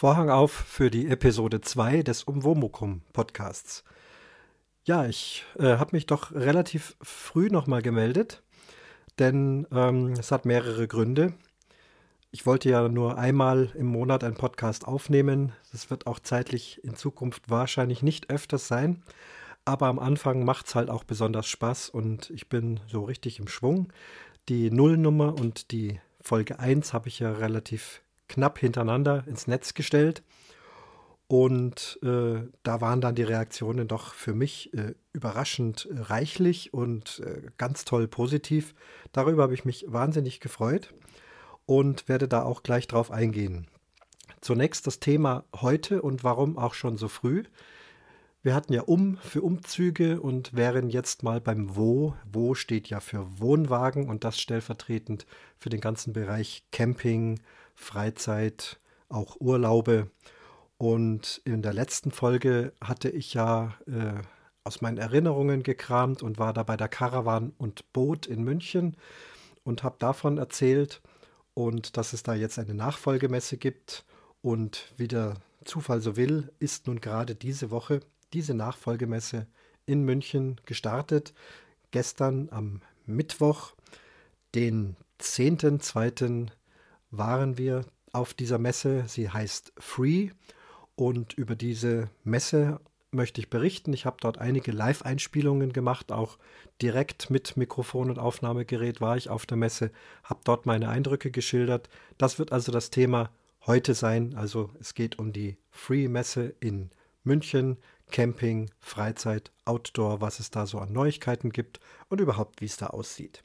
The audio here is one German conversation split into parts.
Vorhang auf für die Episode 2 des Umwomukum Podcasts. Ja, ich äh, habe mich doch relativ früh nochmal gemeldet, denn ähm, es hat mehrere Gründe. Ich wollte ja nur einmal im Monat einen Podcast aufnehmen. Das wird auch zeitlich in Zukunft wahrscheinlich nicht öfters sein. Aber am Anfang macht es halt auch besonders Spaß und ich bin so richtig im Schwung. Die Nullnummer und die Folge 1 habe ich ja relativ knapp hintereinander ins Netz gestellt. Und äh, da waren dann die Reaktionen doch für mich äh, überraschend äh, reichlich und äh, ganz toll positiv. Darüber habe ich mich wahnsinnig gefreut und werde da auch gleich drauf eingehen. Zunächst das Thema heute und warum auch schon so früh. Wir hatten ja um für Umzüge und wären jetzt mal beim Wo. Wo steht ja für Wohnwagen und das stellvertretend für den ganzen Bereich Camping, Freizeit, auch Urlaube. Und in der letzten Folge hatte ich ja äh, aus meinen Erinnerungen gekramt und war da bei der Caravan und Boot in München und habe davon erzählt und dass es da jetzt eine Nachfolgemesse gibt. Und wie der Zufall so will, ist nun gerade diese Woche diese Nachfolgemesse in München gestartet. Gestern am Mittwoch, den 10.2 waren wir auf dieser Messe. Sie heißt Free und über diese Messe möchte ich berichten. Ich habe dort einige Live-Einspielungen gemacht, auch direkt mit Mikrofon und Aufnahmegerät war ich auf der Messe, habe dort meine Eindrücke geschildert. Das wird also das Thema heute sein. Also es geht um die Free-Messe in München, Camping, Freizeit, Outdoor, was es da so an Neuigkeiten gibt und überhaupt, wie es da aussieht.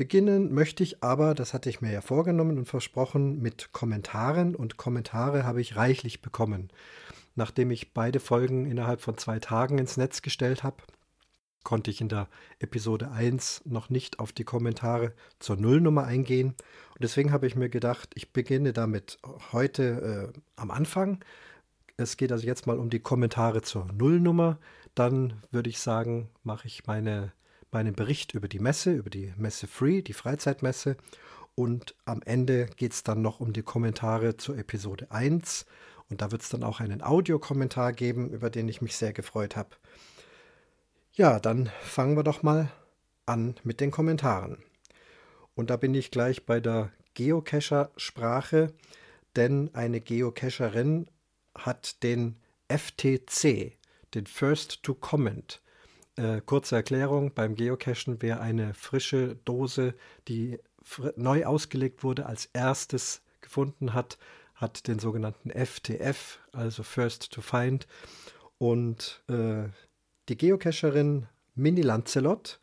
Beginnen möchte ich aber, das hatte ich mir ja vorgenommen und versprochen, mit Kommentaren und Kommentare habe ich reichlich bekommen. Nachdem ich beide Folgen innerhalb von zwei Tagen ins Netz gestellt habe, konnte ich in der Episode 1 noch nicht auf die Kommentare zur Nullnummer eingehen. Und deswegen habe ich mir gedacht, ich beginne damit heute äh, am Anfang. Es geht also jetzt mal um die Kommentare zur Nullnummer. Dann würde ich sagen, mache ich meine meinen Bericht über die Messe, über die Messe Free, die Freizeitmesse. Und am Ende geht es dann noch um die Kommentare zur Episode 1. Und da wird es dann auch einen Audiokommentar geben, über den ich mich sehr gefreut habe. Ja, dann fangen wir doch mal an mit den Kommentaren. Und da bin ich gleich bei der Geocacher-Sprache, denn eine Geocacherin hat den FTC, den First to Comment, äh, kurze Erklärung, beim Geocachen wäre eine frische Dose, die neu ausgelegt wurde, als erstes gefunden hat, hat den sogenannten FTF, also First to Find. Und äh, die Geocacherin Mini Lancelot,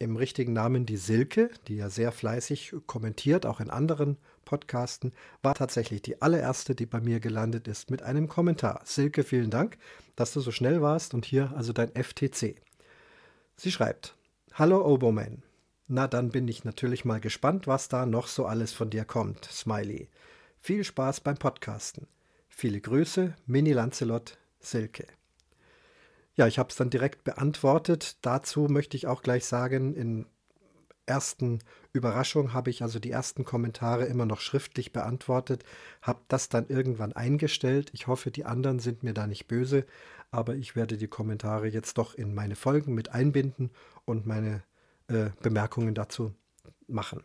im richtigen Namen die Silke, die ja sehr fleißig kommentiert, auch in anderen Podcasten, war tatsächlich die allererste, die bei mir gelandet ist mit einem Kommentar. Silke, vielen Dank, dass du so schnell warst und hier also dein FTC. Sie schreibt: Hallo Oboman. Na, dann bin ich natürlich mal gespannt, was da noch so alles von dir kommt. Smiley. Viel Spaß beim Podcasten. Viele Grüße, Mini Lancelot, Silke. Ja, ich habe es dann direkt beantwortet. Dazu möchte ich auch gleich sagen, in ersten Überraschung habe ich also die ersten Kommentare immer noch schriftlich beantwortet, habe das dann irgendwann eingestellt. Ich hoffe, die anderen sind mir da nicht böse, aber ich werde die Kommentare jetzt doch in meine Folgen mit einbinden und meine äh, Bemerkungen dazu machen.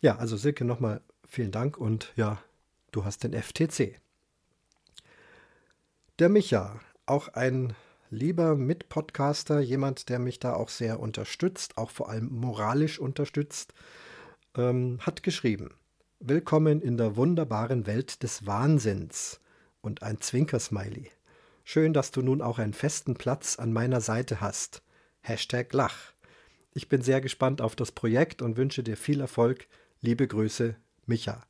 Ja, also Silke, nochmal vielen Dank und ja, du hast den FTC. Der Micha, auch ein lieber Mitpodcaster, jemand, der mich da auch sehr unterstützt, auch vor allem moralisch unterstützt, ähm, hat geschrieben: Willkommen in der wunderbaren Welt des Wahnsinns und ein Zwinkersmiley. Schön, dass du nun auch einen festen Platz an meiner Seite hast. Hashtag Lach. Ich bin sehr gespannt auf das Projekt und wünsche dir viel Erfolg. Liebe Grüße, Micha.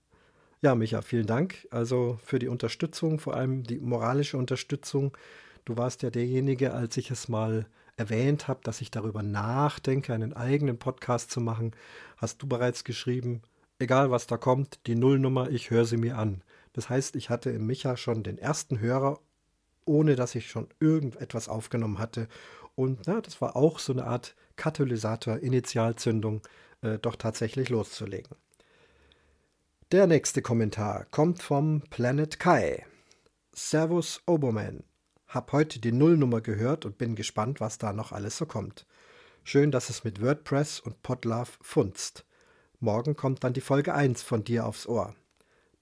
Ja, Micha, vielen Dank also für die Unterstützung, vor allem die moralische Unterstützung. Du warst ja derjenige, als ich es mal erwähnt habe, dass ich darüber nachdenke, einen eigenen Podcast zu machen, hast du bereits geschrieben, egal was da kommt, die Nullnummer, ich höre sie mir an. Das heißt, ich hatte im Micha schon den ersten Hörer, ohne dass ich schon irgendetwas aufgenommen hatte. Und na, das war auch so eine Art Katalysator, Initialzündung, äh, doch tatsächlich loszulegen. Der nächste Kommentar kommt vom Planet Kai. Servus Oberman. Hab heute die Nullnummer gehört und bin gespannt, was da noch alles so kommt. Schön, dass es mit WordPress und Podlove funzt. Morgen kommt dann die Folge 1 von dir aufs Ohr.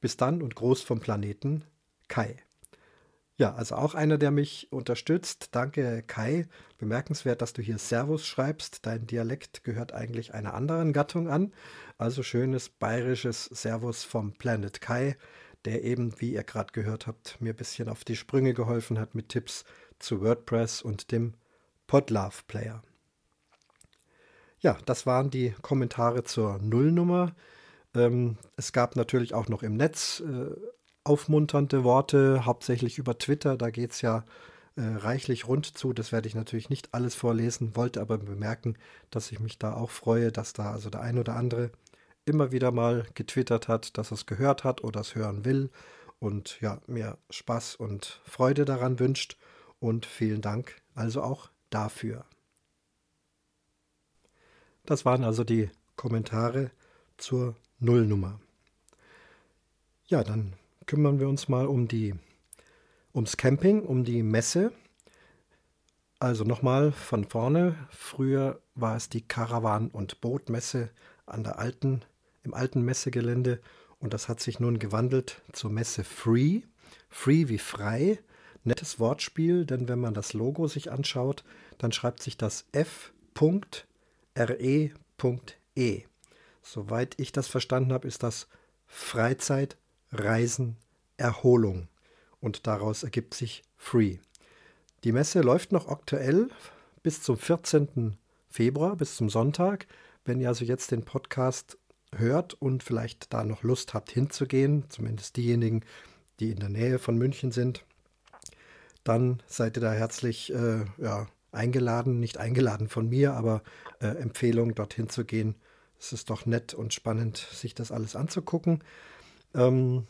Bis dann und Gruß vom Planeten Kai. Ja, also auch einer, der mich unterstützt. Danke, Kai. Bemerkenswert, dass du hier Servus schreibst. Dein Dialekt gehört eigentlich einer anderen Gattung an. Also schönes bayerisches Servus vom Planet Kai, der eben, wie ihr gerade gehört habt, mir ein bisschen auf die Sprünge geholfen hat mit Tipps zu WordPress und dem Podlove Player. Ja, das waren die Kommentare zur Nullnummer. Ähm, es gab natürlich auch noch im Netz äh, aufmunternde Worte, hauptsächlich über Twitter. Da geht es ja äh, reichlich rund zu. Das werde ich natürlich nicht alles vorlesen, wollte aber bemerken, dass ich mich da auch freue, dass da also der ein oder andere immer wieder mal getwittert hat, dass es gehört hat oder es hören will und ja, mir Spaß und Freude daran wünscht. Und vielen Dank also auch dafür. Das waren also die Kommentare zur Nullnummer. Ja, dann kümmern wir uns mal um die, ums Camping, um die Messe. Also nochmal von vorne. Früher war es die Karawan- und Bootmesse an der alten, im alten Messegelände und das hat sich nun gewandelt zur Messe Free. Free wie frei. Nettes Wortspiel, denn wenn man das Logo sich anschaut, dann schreibt sich das F.re.e. .e. Soweit ich das verstanden habe, ist das Freizeit, Reisen, Erholung. Und daraus ergibt sich Free. Die Messe läuft noch aktuell bis zum 14. Februar, bis zum Sonntag. Wenn ihr also jetzt den Podcast hört und vielleicht da noch Lust habt hinzugehen, zumindest diejenigen, die in der Nähe von München sind, dann seid ihr da herzlich äh, ja, eingeladen, nicht eingeladen von mir, aber äh, Empfehlung, dorthin zu gehen. Es ist doch nett und spannend, sich das alles anzugucken. Ähm,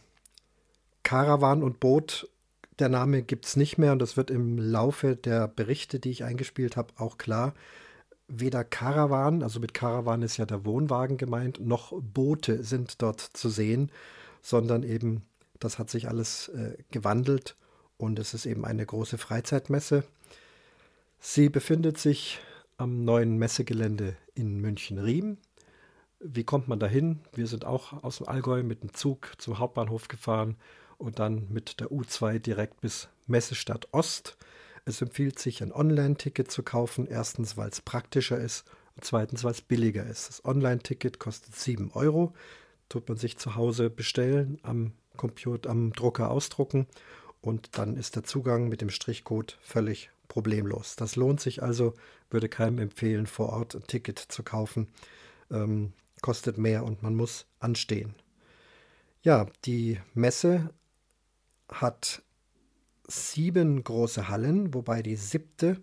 Caravan und Boot, der Name gibt es nicht mehr und das wird im Laufe der Berichte, die ich eingespielt habe, auch klar. Weder Caravan, also mit Caravan ist ja der Wohnwagen gemeint, noch Boote sind dort zu sehen, sondern eben, das hat sich alles äh, gewandelt und es ist eben eine große Freizeitmesse. Sie befindet sich am neuen Messegelände in München-Riem wie kommt man dahin? Wir sind auch aus dem Allgäu mit dem Zug zum Hauptbahnhof gefahren und dann mit der U2 direkt bis Messestadt Ost. Es empfiehlt sich, ein Online-Ticket zu kaufen. Erstens, weil es praktischer ist und zweitens, weil es billiger ist. Das Online-Ticket kostet 7 Euro. Tut man sich zu Hause bestellen, am Computer, am Drucker ausdrucken und dann ist der Zugang mit dem Strichcode völlig problemlos. Das lohnt sich also, würde keinem empfehlen, vor Ort ein Ticket zu kaufen. Ähm, kostet mehr und man muss anstehen. Ja, die Messe hat sieben große Hallen, wobei die siebte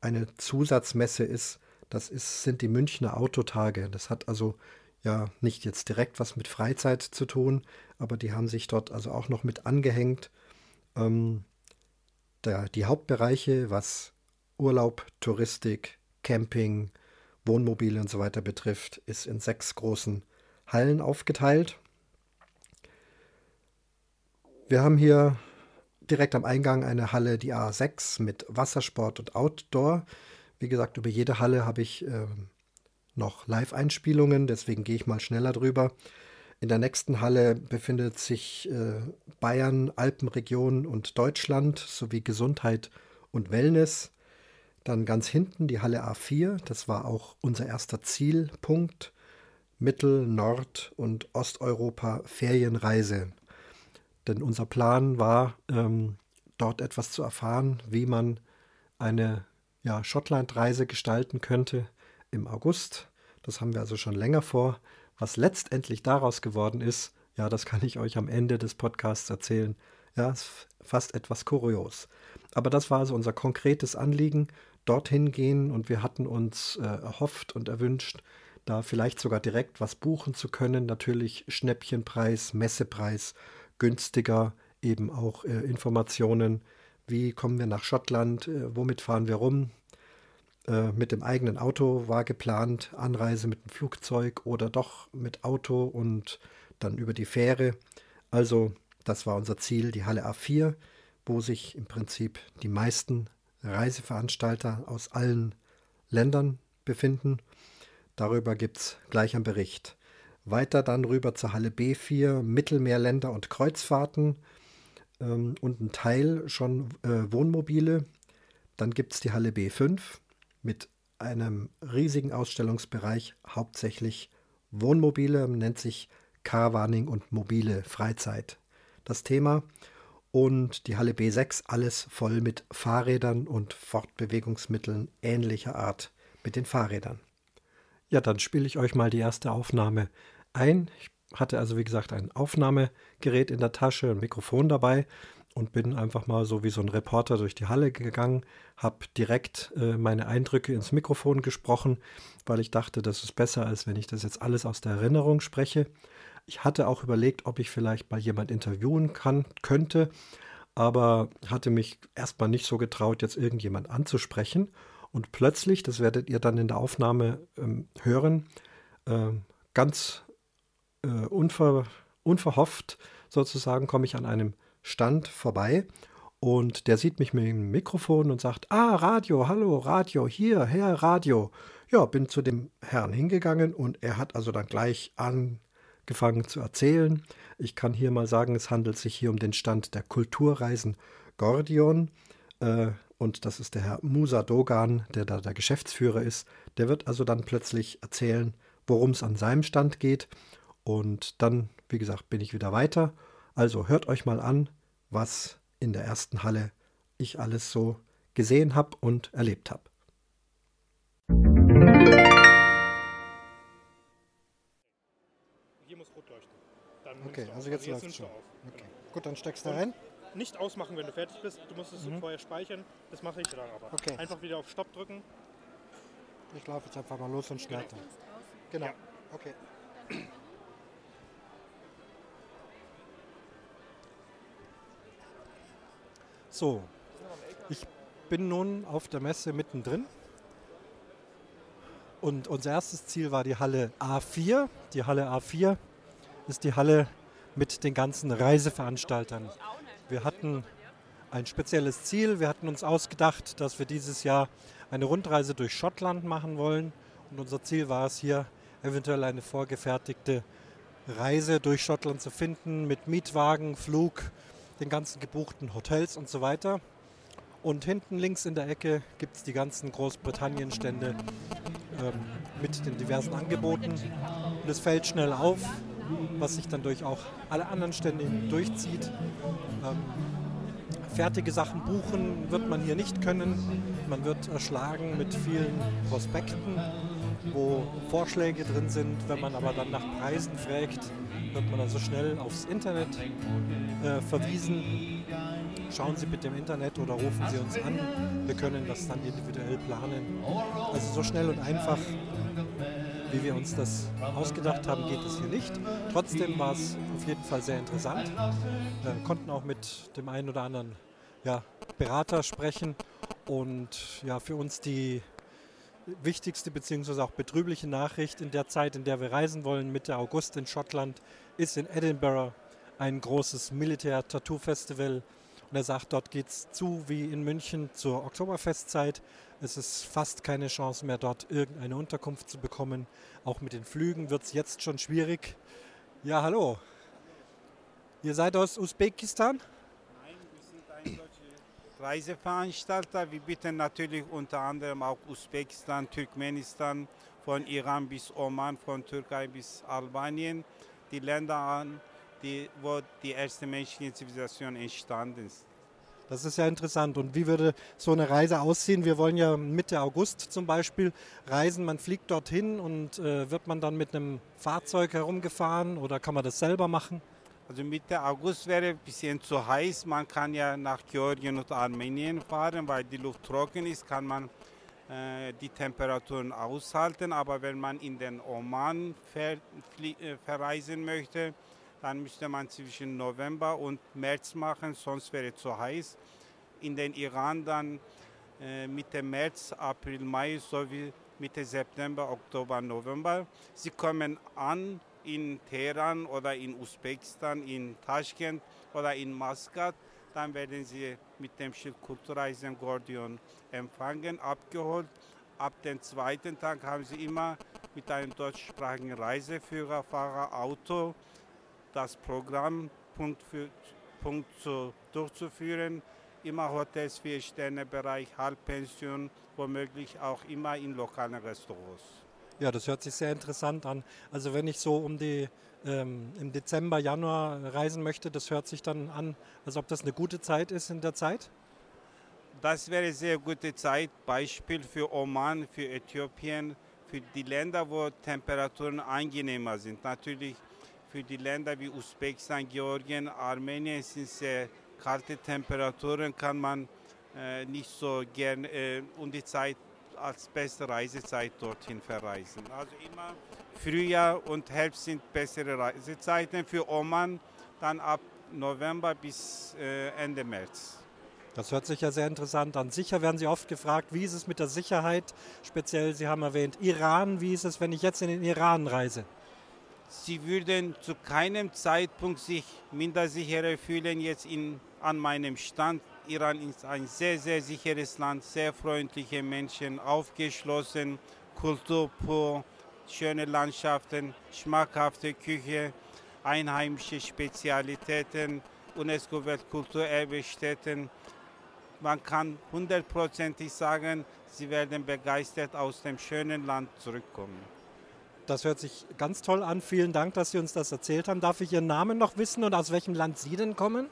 eine Zusatzmesse ist. Das ist, sind die Münchner Autotage. Das hat also ja nicht jetzt direkt was mit Freizeit zu tun, aber die haben sich dort also auch noch mit angehängt. Ähm, der, die Hauptbereiche, was Urlaub, Touristik, Camping, Wohnmobile und so weiter betrifft, ist in sechs großen Hallen aufgeteilt. Wir haben hier direkt am Eingang eine Halle, die A6 mit Wassersport und Outdoor. Wie gesagt, über jede Halle habe ich äh, noch Live-Einspielungen, deswegen gehe ich mal schneller drüber. In der nächsten Halle befindet sich äh, Bayern, Alpenregion und Deutschland sowie Gesundheit und Wellness. Dann ganz hinten die Halle A4, das war auch unser erster Zielpunkt. Mittel-, Nord- und Osteuropa Ferienreise. Denn unser Plan war, ähm, dort etwas zu erfahren, wie man eine ja, Schottlandreise gestalten könnte im August. Das haben wir also schon länger vor. Was letztendlich daraus geworden ist, ja, das kann ich euch am Ende des Podcasts erzählen. Ja, ist fast etwas kurios. Aber das war also unser konkretes Anliegen dorthin gehen und wir hatten uns äh, erhofft und erwünscht, da vielleicht sogar direkt was buchen zu können. Natürlich Schnäppchenpreis, Messepreis, günstiger, eben auch äh, Informationen, wie kommen wir nach Schottland, äh, womit fahren wir rum. Äh, mit dem eigenen Auto war geplant, Anreise mit dem Flugzeug oder doch mit Auto und dann über die Fähre. Also das war unser Ziel, die Halle A4, wo sich im Prinzip die meisten Reiseveranstalter aus allen Ländern befinden. Darüber gibt es gleich einen Bericht. Weiter dann rüber zur Halle B4, Mittelmeerländer und Kreuzfahrten ähm, und ein Teil schon äh, Wohnmobile. Dann gibt es die Halle B5 mit einem riesigen Ausstellungsbereich, hauptsächlich Wohnmobile, nennt sich Caravaning und mobile Freizeit. Das Thema und die Halle B6 alles voll mit Fahrrädern und Fortbewegungsmitteln ähnlicher Art mit den Fahrrädern. Ja, dann spiele ich euch mal die erste Aufnahme ein. Ich hatte also wie gesagt ein Aufnahmegerät in der Tasche, ein Mikrofon dabei und bin einfach mal so wie so ein Reporter durch die Halle gegangen, habe direkt äh, meine Eindrücke ins Mikrofon gesprochen, weil ich dachte, das ist besser, als wenn ich das jetzt alles aus der Erinnerung spreche. Ich hatte auch überlegt, ob ich vielleicht mal jemand interviewen kann, könnte, aber hatte mich erstmal nicht so getraut, jetzt irgendjemand anzusprechen. Und plötzlich, das werdet ihr dann in der Aufnahme ähm, hören, äh, ganz äh, unver, unverhofft sozusagen komme ich an einem Stand vorbei und der sieht mich mit dem Mikrofon und sagt, ah, Radio, hallo, Radio, hier, Herr Radio. Ja, bin zu dem Herrn hingegangen und er hat also dann gleich an, angefangen zu erzählen. Ich kann hier mal sagen, es handelt sich hier um den Stand der Kulturreisen Gordion. Äh, und das ist der Herr Musa Dogan, der da der Geschäftsführer ist. Der wird also dann plötzlich erzählen, worum es an seinem Stand geht. Und dann, wie gesagt, bin ich wieder weiter. Also hört euch mal an, was in der ersten Halle ich alles so gesehen habe und erlebt habe. Okay, also jetzt läuft es schon. Okay. Genau. Gut, dann steckst du da rein. Nicht ausmachen, wenn du fertig bist. Du musst es mhm. vorher speichern. Das mache ich dann aber. Okay. Einfach wieder auf Stopp drücken. Ich laufe jetzt einfach mal los und starte. Genau. genau. Okay. So, ich bin nun auf der Messe mittendrin. Und unser erstes Ziel war die Halle A4. Die Halle A4 ist die Halle mit den ganzen Reiseveranstaltern. Wir hatten ein spezielles Ziel. Wir hatten uns ausgedacht, dass wir dieses Jahr eine Rundreise durch Schottland machen wollen. Und unser Ziel war es hier, eventuell eine vorgefertigte Reise durch Schottland zu finden mit Mietwagen, Flug, den ganzen gebuchten Hotels und so weiter. Und hinten links in der Ecke gibt es die ganzen Großbritannien-Stände ähm, mit den diversen Angeboten. Und es fällt schnell auf, was sich dann durch auch alle anderen Stände durchzieht. Ähm, fertige Sachen buchen wird man hier nicht können. Man wird erschlagen mit vielen Prospekten, wo Vorschläge drin sind. Wenn man aber dann nach Preisen fragt, wird man also schnell aufs Internet äh, verwiesen. Schauen Sie bitte im Internet oder rufen Sie uns an. Wir können das dann individuell planen. Also so schnell und einfach wie wir uns das ausgedacht haben, geht es hier nicht. Trotzdem war es auf jeden Fall sehr interessant. Wir konnten auch mit dem einen oder anderen ja, Berater sprechen und ja, für uns die wichtigste bzw. auch betrübliche Nachricht in der Zeit, in der wir reisen wollen, Mitte August in Schottland, ist in Edinburgh ein großes Militär-Tattoo-Festival. Und er sagt, dort geht es zu wie in München zur Oktoberfestzeit. Es ist fast keine Chance mehr, dort irgendeine Unterkunft zu bekommen. Auch mit den Flügen wird es jetzt schon schwierig. Ja, hallo. Ihr seid aus Usbekistan? Nein, wir sind ein deutscher Reiseveranstalter. Wir bieten natürlich unter anderem auch Usbekistan, Turkmenistan, von Iran bis Oman, von Türkei bis Albanien, die Länder an, die, wo die erste menschliche Zivilisation entstanden ist. Das ist ja interessant. Und wie würde so eine Reise aussehen? Wir wollen ja Mitte August zum Beispiel reisen. Man fliegt dorthin und äh, wird man dann mit einem Fahrzeug herumgefahren oder kann man das selber machen? Also Mitte August wäre ein bisschen zu heiß. Man kann ja nach Georgien und Armenien fahren, weil die Luft trocken ist, kann man äh, die Temperaturen aushalten. Aber wenn man in den Oman ver äh, verreisen möchte, dann müsste man zwischen November und März machen, sonst wäre es zu heiß. In den Iran dann äh, Mitte März, April, Mai sowie Mitte September, Oktober, November. Sie kommen an in Teheran oder in Usbekistan, in Taschkent oder in Maskat, dann werden Sie mit dem Schild Kulturreisen Gordion empfangen, abgeholt. Ab dem zweiten Tag haben Sie immer mit einem deutschsprachigen Reiseführer, Fahrer, Auto das Programm Punkt für Punkt zu, durchzuführen. Immer Hotels, Vier-Sterne-Bereich, Halbpension, womöglich auch immer in lokalen Restaurants. Ja, das hört sich sehr interessant an. Also wenn ich so um die ähm, im Dezember, Januar reisen möchte, das hört sich dann an, als ob das eine gute Zeit ist in der Zeit? Das wäre eine sehr gute Zeit. Beispiel für Oman, für Äthiopien, für die Länder, wo Temperaturen angenehmer sind. Natürlich für die Länder wie Usbekistan, Georgien, Armenien sind sehr kalte Temperaturen, kann man äh, nicht so gern äh, um die Zeit als beste Reisezeit dorthin verreisen. Also immer Frühjahr und Herbst sind bessere Reisezeiten für Oman, dann ab November bis äh, Ende März. Das hört sich ja sehr interessant an. Sicher werden Sie oft gefragt, wie ist es mit der Sicherheit? Speziell, Sie haben erwähnt, Iran. Wie ist es, wenn ich jetzt in den Iran reise? Sie würden zu keinem Zeitpunkt sich minder sicherer fühlen jetzt in, an meinem Stand. Iran ist ein sehr, sehr sicheres Land, sehr freundliche Menschen, aufgeschlossen, Kultur pur, schöne Landschaften, schmackhafte Küche, einheimische Spezialitäten, UNESCO-Weltkulturerbestätten. Man kann hundertprozentig sagen, sie werden begeistert aus dem schönen Land zurückkommen. Das hört sich ganz toll an. Vielen Dank, dass Sie uns das erzählt haben. Darf ich Ihren Namen noch wissen und aus welchem Land Sie denn kommen?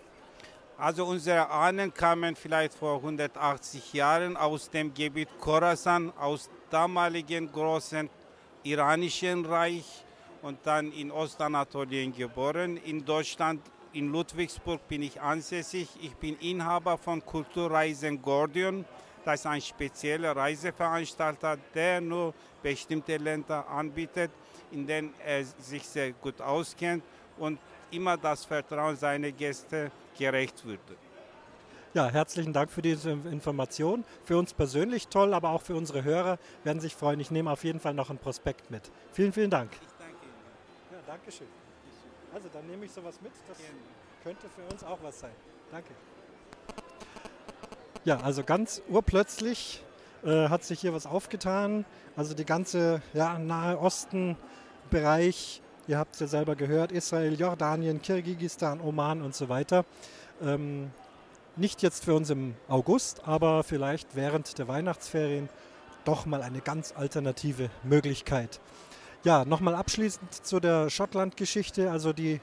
Also unsere Ahnen kamen vielleicht vor 180 Jahren aus dem Gebiet Khorasan, aus damaligen großen iranischen Reich und dann in Ostanatolien geboren. In Deutschland, in Ludwigsburg bin ich ansässig. Ich bin Inhaber von Kulturreisen Gordion. Das ist ein spezieller Reiseveranstalter, der nur bestimmte Länder anbietet, in denen er sich sehr gut auskennt und immer das Vertrauen seiner Gäste gerecht würde. Ja, herzlichen Dank für diese Information. Für uns persönlich toll, aber auch für unsere Hörer werden sich freuen. Ich nehme auf jeden Fall noch ein Prospekt mit. Vielen, vielen Dank. Ich danke Ihnen. Ja, danke schön. Also, dann nehme ich sowas mit. Das Gerne. könnte für uns auch was sein. Danke. Ja, also ganz urplötzlich äh, hat sich hier was aufgetan. Also die ganze ja, Nahe Osten-Bereich, ihr habt es ja selber gehört, Israel, Jordanien, Kirgisistan, Oman und so weiter. Ähm, nicht jetzt für uns im August, aber vielleicht während der Weihnachtsferien doch mal eine ganz alternative Möglichkeit. Ja, nochmal abschließend zu der Schottland-Geschichte. Also die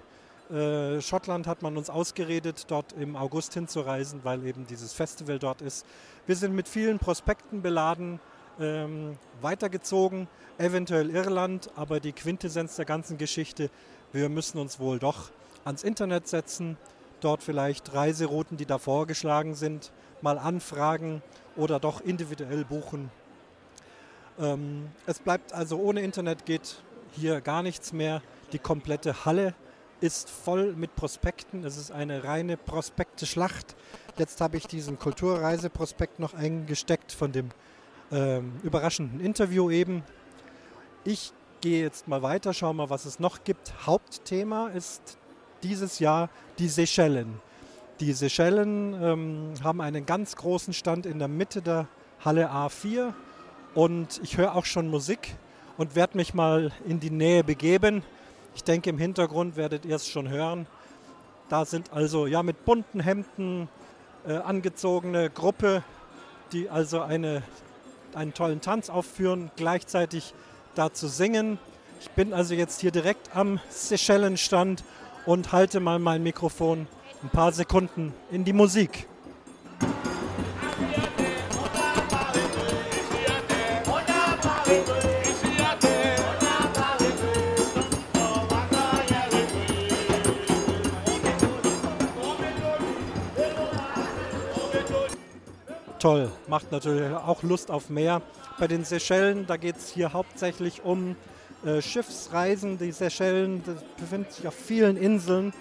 äh, Schottland hat man uns ausgeredet, dort im August hinzureisen, weil eben dieses Festival dort ist. Wir sind mit vielen Prospekten beladen, ähm, weitergezogen, eventuell Irland, aber die Quintessenz der ganzen Geschichte, wir müssen uns wohl doch ans Internet setzen, dort vielleicht Reiserouten, die da vorgeschlagen sind, mal anfragen oder doch individuell buchen. Ähm, es bleibt also ohne Internet geht hier gar nichts mehr. Die komplette Halle ist voll mit Prospekten. Es ist eine reine Prospekte-Schlacht. Jetzt habe ich diesen Kulturreiseprospekt noch eingesteckt von dem ähm, überraschenden Interview eben. Ich gehe jetzt mal weiter, schau mal, was es noch gibt. Hauptthema ist dieses Jahr die Seychellen. Die Seychellen ähm, haben einen ganz großen Stand in der Mitte der Halle A4 und ich höre auch schon Musik und werde mich mal in die Nähe begeben. Ich denke, im Hintergrund werdet ihr es schon hören. Da sind also ja mit bunten Hemden äh, angezogene Gruppe, die also eine, einen tollen Tanz aufführen, gleichzeitig dazu singen. Ich bin also jetzt hier direkt am Seychellen-Stand und halte mal mein Mikrofon ein paar Sekunden in die Musik. Toll, macht natürlich auch Lust auf mehr. Bei den Seychellen, da geht es hier hauptsächlich um äh, Schiffsreisen. Die Seychellen befinden sich auf vielen Inseln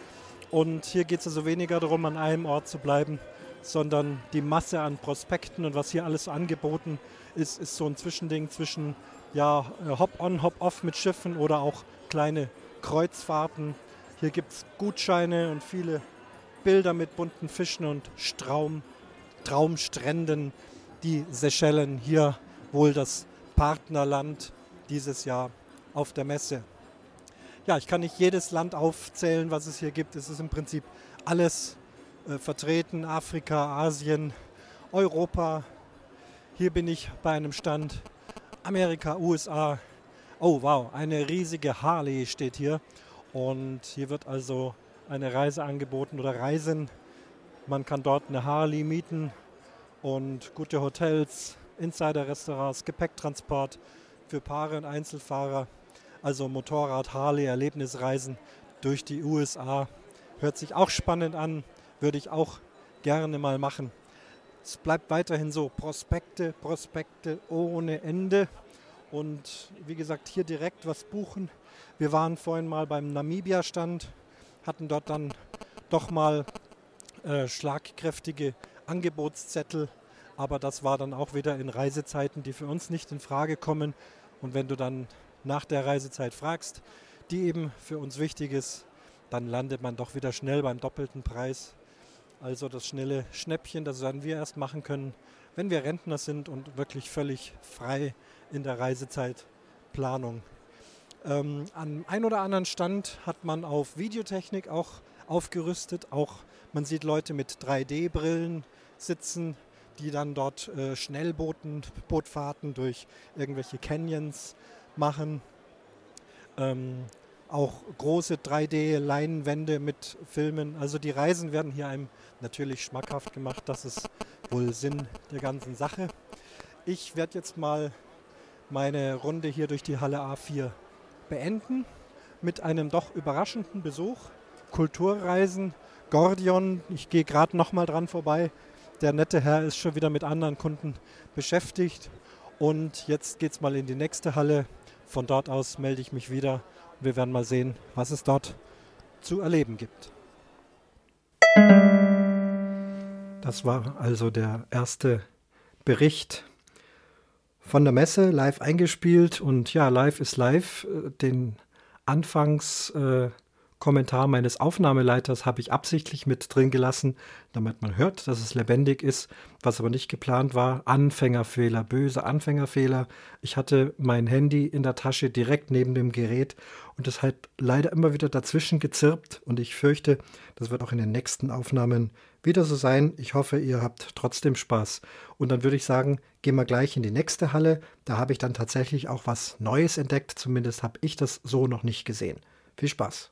und hier geht es also weniger darum, an einem Ort zu bleiben, sondern die Masse an Prospekten und was hier alles angeboten ist, ist so ein Zwischending zwischen ja, Hop-on, Hop-off mit Schiffen oder auch kleine Kreuzfahrten. Hier gibt es Gutscheine und viele Bilder mit bunten Fischen und Straum, Traumstränden. Die Seychellen hier wohl das Partnerland dieses Jahr auf der Messe. Ja, ich kann nicht jedes Land aufzählen, was es hier gibt. Es ist im Prinzip alles äh, vertreten. Afrika, Asien, Europa. Hier bin ich bei einem Stand. Amerika, USA. Oh wow, eine riesige Harley steht hier. Und hier wird also eine Reise angeboten oder Reisen. Man kann dort eine Harley mieten und gute Hotels, Insider-Restaurants, Gepäcktransport für Paare und Einzelfahrer. Also Motorrad, Harley, Erlebnisreisen durch die USA. Hört sich auch spannend an, würde ich auch gerne mal machen. Es bleibt weiterhin so, Prospekte, Prospekte ohne Ende. Und wie gesagt, hier direkt was buchen. Wir waren vorhin mal beim Namibia-Stand, hatten dort dann doch mal äh, schlagkräftige Angebotszettel, aber das war dann auch wieder in Reisezeiten, die für uns nicht in Frage kommen. Und wenn du dann nach der Reisezeit fragst, die eben für uns wichtig ist, dann landet man doch wieder schnell beim doppelten Preis. Also das schnelle Schnäppchen, das werden wir erst machen können, wenn wir Rentner sind und wirklich völlig frei in der Reisezeitplanung. Ähm, an ein oder anderen Stand hat man auf Videotechnik auch aufgerüstet. Auch man sieht Leute mit 3D-Brillen sitzen, die dann dort äh, Schnellbootfahrten durch irgendwelche Canyons machen. Ähm, auch große 3D-Leinwände mit Filmen. Also die Reisen werden hier einem natürlich schmackhaft gemacht. Das ist wohl Sinn der ganzen Sache. Ich werde jetzt mal meine Runde hier durch die Halle A4 beenden mit einem doch überraschenden Besuch. Kulturreisen, Gordion. Ich gehe gerade noch mal dran vorbei. Der nette Herr ist schon wieder mit anderen Kunden beschäftigt. Und jetzt geht es mal in die nächste Halle. Von dort aus melde ich mich wieder. Wir werden mal sehen, was es dort zu erleben gibt. Das war also der erste Bericht von der Messe, live eingespielt. Und ja, live ist live. Den Anfangs äh, Kommentar meines Aufnahmeleiters habe ich absichtlich mit drin gelassen, damit man hört, dass es lebendig ist, was aber nicht geplant war. Anfängerfehler, böse Anfängerfehler. Ich hatte mein Handy in der Tasche direkt neben dem Gerät und es hat leider immer wieder dazwischen gezirpt und ich fürchte, das wird auch in den nächsten Aufnahmen wieder so sein. Ich hoffe, ihr habt trotzdem Spaß. Und dann würde ich sagen, gehen wir gleich in die nächste Halle. Da habe ich dann tatsächlich auch was Neues entdeckt. Zumindest habe ich das so noch nicht gesehen. Viel Spaß.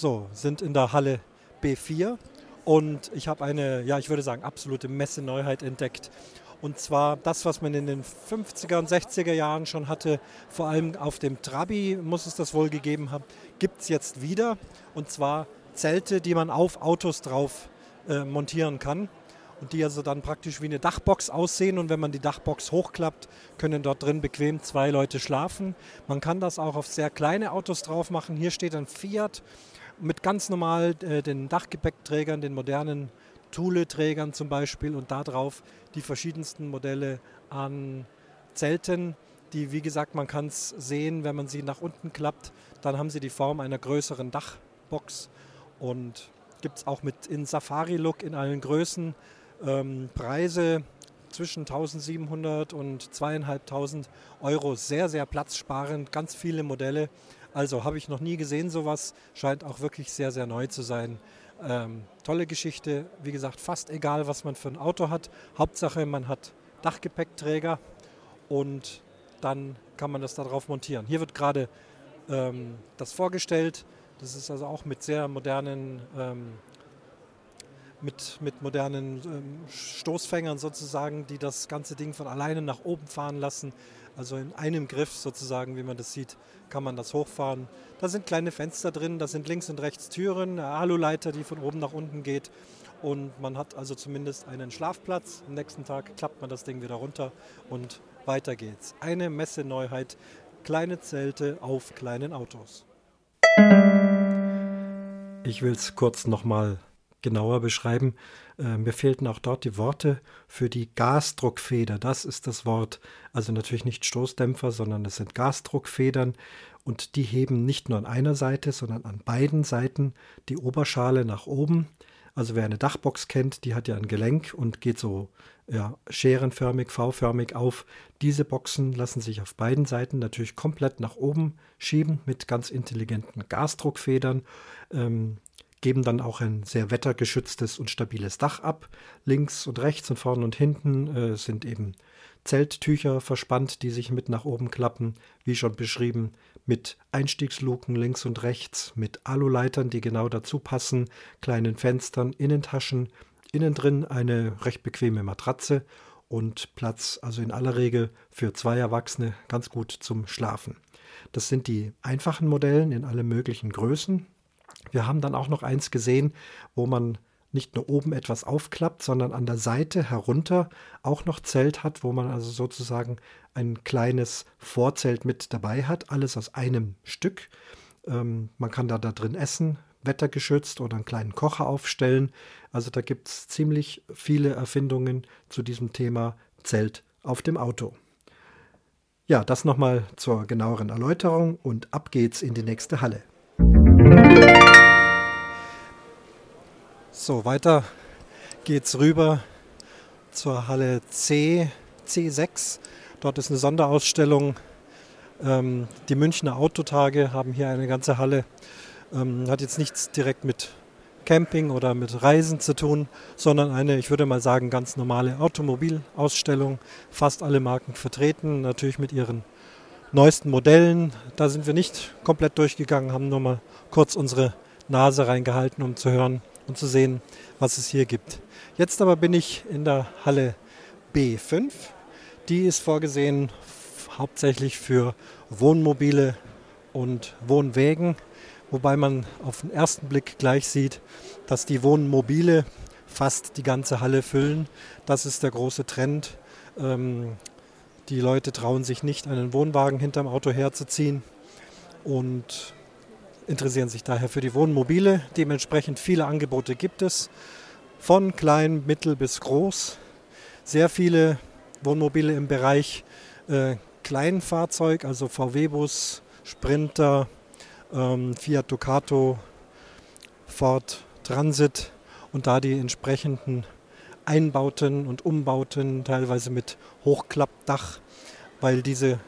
So, sind in der Halle B4 und ich habe eine, ja, ich würde sagen, absolute Messeneuheit entdeckt. Und zwar das, was man in den 50er und 60er Jahren schon hatte, vor allem auf dem Trabi muss es das wohl gegeben haben, gibt es jetzt wieder. Und zwar Zelte, die man auf Autos drauf äh, montieren kann und die also dann praktisch wie eine Dachbox aussehen. Und wenn man die Dachbox hochklappt, können dort drin bequem zwei Leute schlafen. Man kann das auch auf sehr kleine Autos drauf machen. Hier steht ein Fiat mit ganz normal äh, den Dachgepäckträgern, den modernen Thule-Trägern zum Beispiel und darauf die verschiedensten Modelle an Zelten, die, wie gesagt, man kann es sehen, wenn man sie nach unten klappt, dann haben sie die Form einer größeren Dachbox und gibt es auch mit in Safari-Look in allen Größen. Ähm, Preise zwischen 1700 und 2500 Euro, sehr, sehr platzsparend, ganz viele Modelle. Also habe ich noch nie gesehen sowas, scheint auch wirklich sehr, sehr neu zu sein. Ähm, tolle Geschichte, wie gesagt, fast egal, was man für ein Auto hat. Hauptsache, man hat Dachgepäckträger und dann kann man das darauf montieren. Hier wird gerade ähm, das vorgestellt. Das ist also auch mit sehr modernen ähm, mit, mit modernen ähm, Stoßfängern sozusagen, die das ganze Ding von alleine nach oben fahren lassen. Also in einem Griff sozusagen, wie man das sieht, kann man das hochfahren. Da sind kleine Fenster drin, da sind links und rechts Türen, eine Aluleiter, die von oben nach unten geht. Und man hat also zumindest einen Schlafplatz. Am nächsten Tag klappt man das Ding wieder runter und weiter geht's. Eine Messeneuheit, kleine Zelte auf kleinen Autos. Ich will es kurz nochmal genauer beschreiben. Äh, mir fehlten auch dort die Worte für die Gasdruckfeder. Das ist das Wort. Also natürlich nicht Stoßdämpfer, sondern es sind Gasdruckfedern. Und die heben nicht nur an einer Seite, sondern an beiden Seiten die Oberschale nach oben. Also wer eine Dachbox kennt, die hat ja ein Gelenk und geht so ja, scherenförmig, V-förmig auf. Diese Boxen lassen sich auf beiden Seiten natürlich komplett nach oben schieben mit ganz intelligenten Gasdruckfedern. Ähm, geben dann auch ein sehr wettergeschütztes und stabiles Dach ab. Links und rechts und vorne und hinten äh, sind eben Zelttücher verspannt, die sich mit nach oben klappen, wie schon beschrieben, mit Einstiegsluken links und rechts, mit Aluleitern, die genau dazu passen, kleinen Fenstern, Innentaschen, innen drin eine recht bequeme Matratze und Platz, also in aller Regel für zwei Erwachsene ganz gut zum Schlafen. Das sind die einfachen Modellen in allen möglichen Größen. Wir haben dann auch noch eins gesehen, wo man nicht nur oben etwas aufklappt, sondern an der Seite herunter auch noch Zelt hat, wo man also sozusagen ein kleines Vorzelt mit dabei hat, alles aus einem Stück. Ähm, man kann da, da drin essen, wettergeschützt oder einen kleinen Kocher aufstellen. Also da gibt es ziemlich viele Erfindungen zu diesem Thema Zelt auf dem Auto. Ja, das nochmal zur genaueren Erläuterung und ab geht's in die nächste Halle. So, weiter geht's rüber zur Halle C, C6. Dort ist eine Sonderausstellung. Ähm, die Münchner Autotage haben hier eine ganze Halle. Ähm, hat jetzt nichts direkt mit Camping oder mit Reisen zu tun, sondern eine, ich würde mal sagen, ganz normale Automobilausstellung. Fast alle Marken vertreten, natürlich mit ihren neuesten Modellen. Da sind wir nicht komplett durchgegangen, haben nur mal kurz unsere Nase reingehalten, um zu hören, und zu sehen, was es hier gibt. Jetzt aber bin ich in der Halle B5. Die ist vorgesehen hauptsächlich für Wohnmobile und Wohnwägen, wobei man auf den ersten Blick gleich sieht, dass die Wohnmobile fast die ganze Halle füllen. Das ist der große Trend. Ähm, die Leute trauen sich nicht, einen Wohnwagen hinterm Auto herzuziehen und interessieren sich daher für die Wohnmobile. Dementsprechend viele Angebote gibt es, von klein, mittel bis groß. Sehr viele Wohnmobile im Bereich äh, Kleinfahrzeug, also VW-Bus, Sprinter, ähm, Fiat Ducato, Ford Transit und da die entsprechenden Einbauten und Umbauten, teilweise mit Hochklappdach, weil diese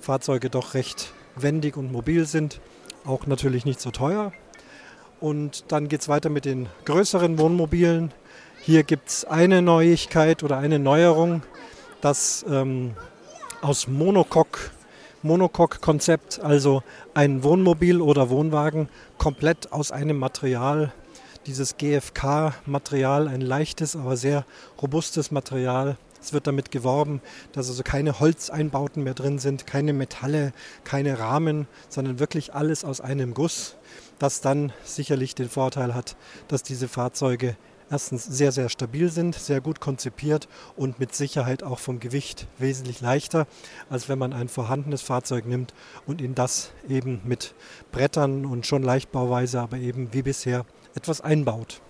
Fahrzeuge doch recht wendig und mobil sind auch natürlich nicht so teuer. Und dann geht es weiter mit den größeren Wohnmobilen. Hier gibt es eine Neuigkeit oder eine Neuerung, das ähm, aus Monocoque, Monocoque-Konzept, also ein Wohnmobil oder Wohnwagen komplett aus einem Material, dieses GFK-Material, ein leichtes, aber sehr robustes Material, es wird damit geworben, dass also keine Holzeinbauten mehr drin sind, keine Metalle, keine Rahmen, sondern wirklich alles aus einem Guss, das dann sicherlich den Vorteil hat, dass diese Fahrzeuge erstens sehr, sehr stabil sind, sehr gut konzipiert und mit Sicherheit auch vom Gewicht wesentlich leichter, als wenn man ein vorhandenes Fahrzeug nimmt und in das eben mit Brettern und schon Leichtbauweise, aber eben wie bisher etwas einbaut.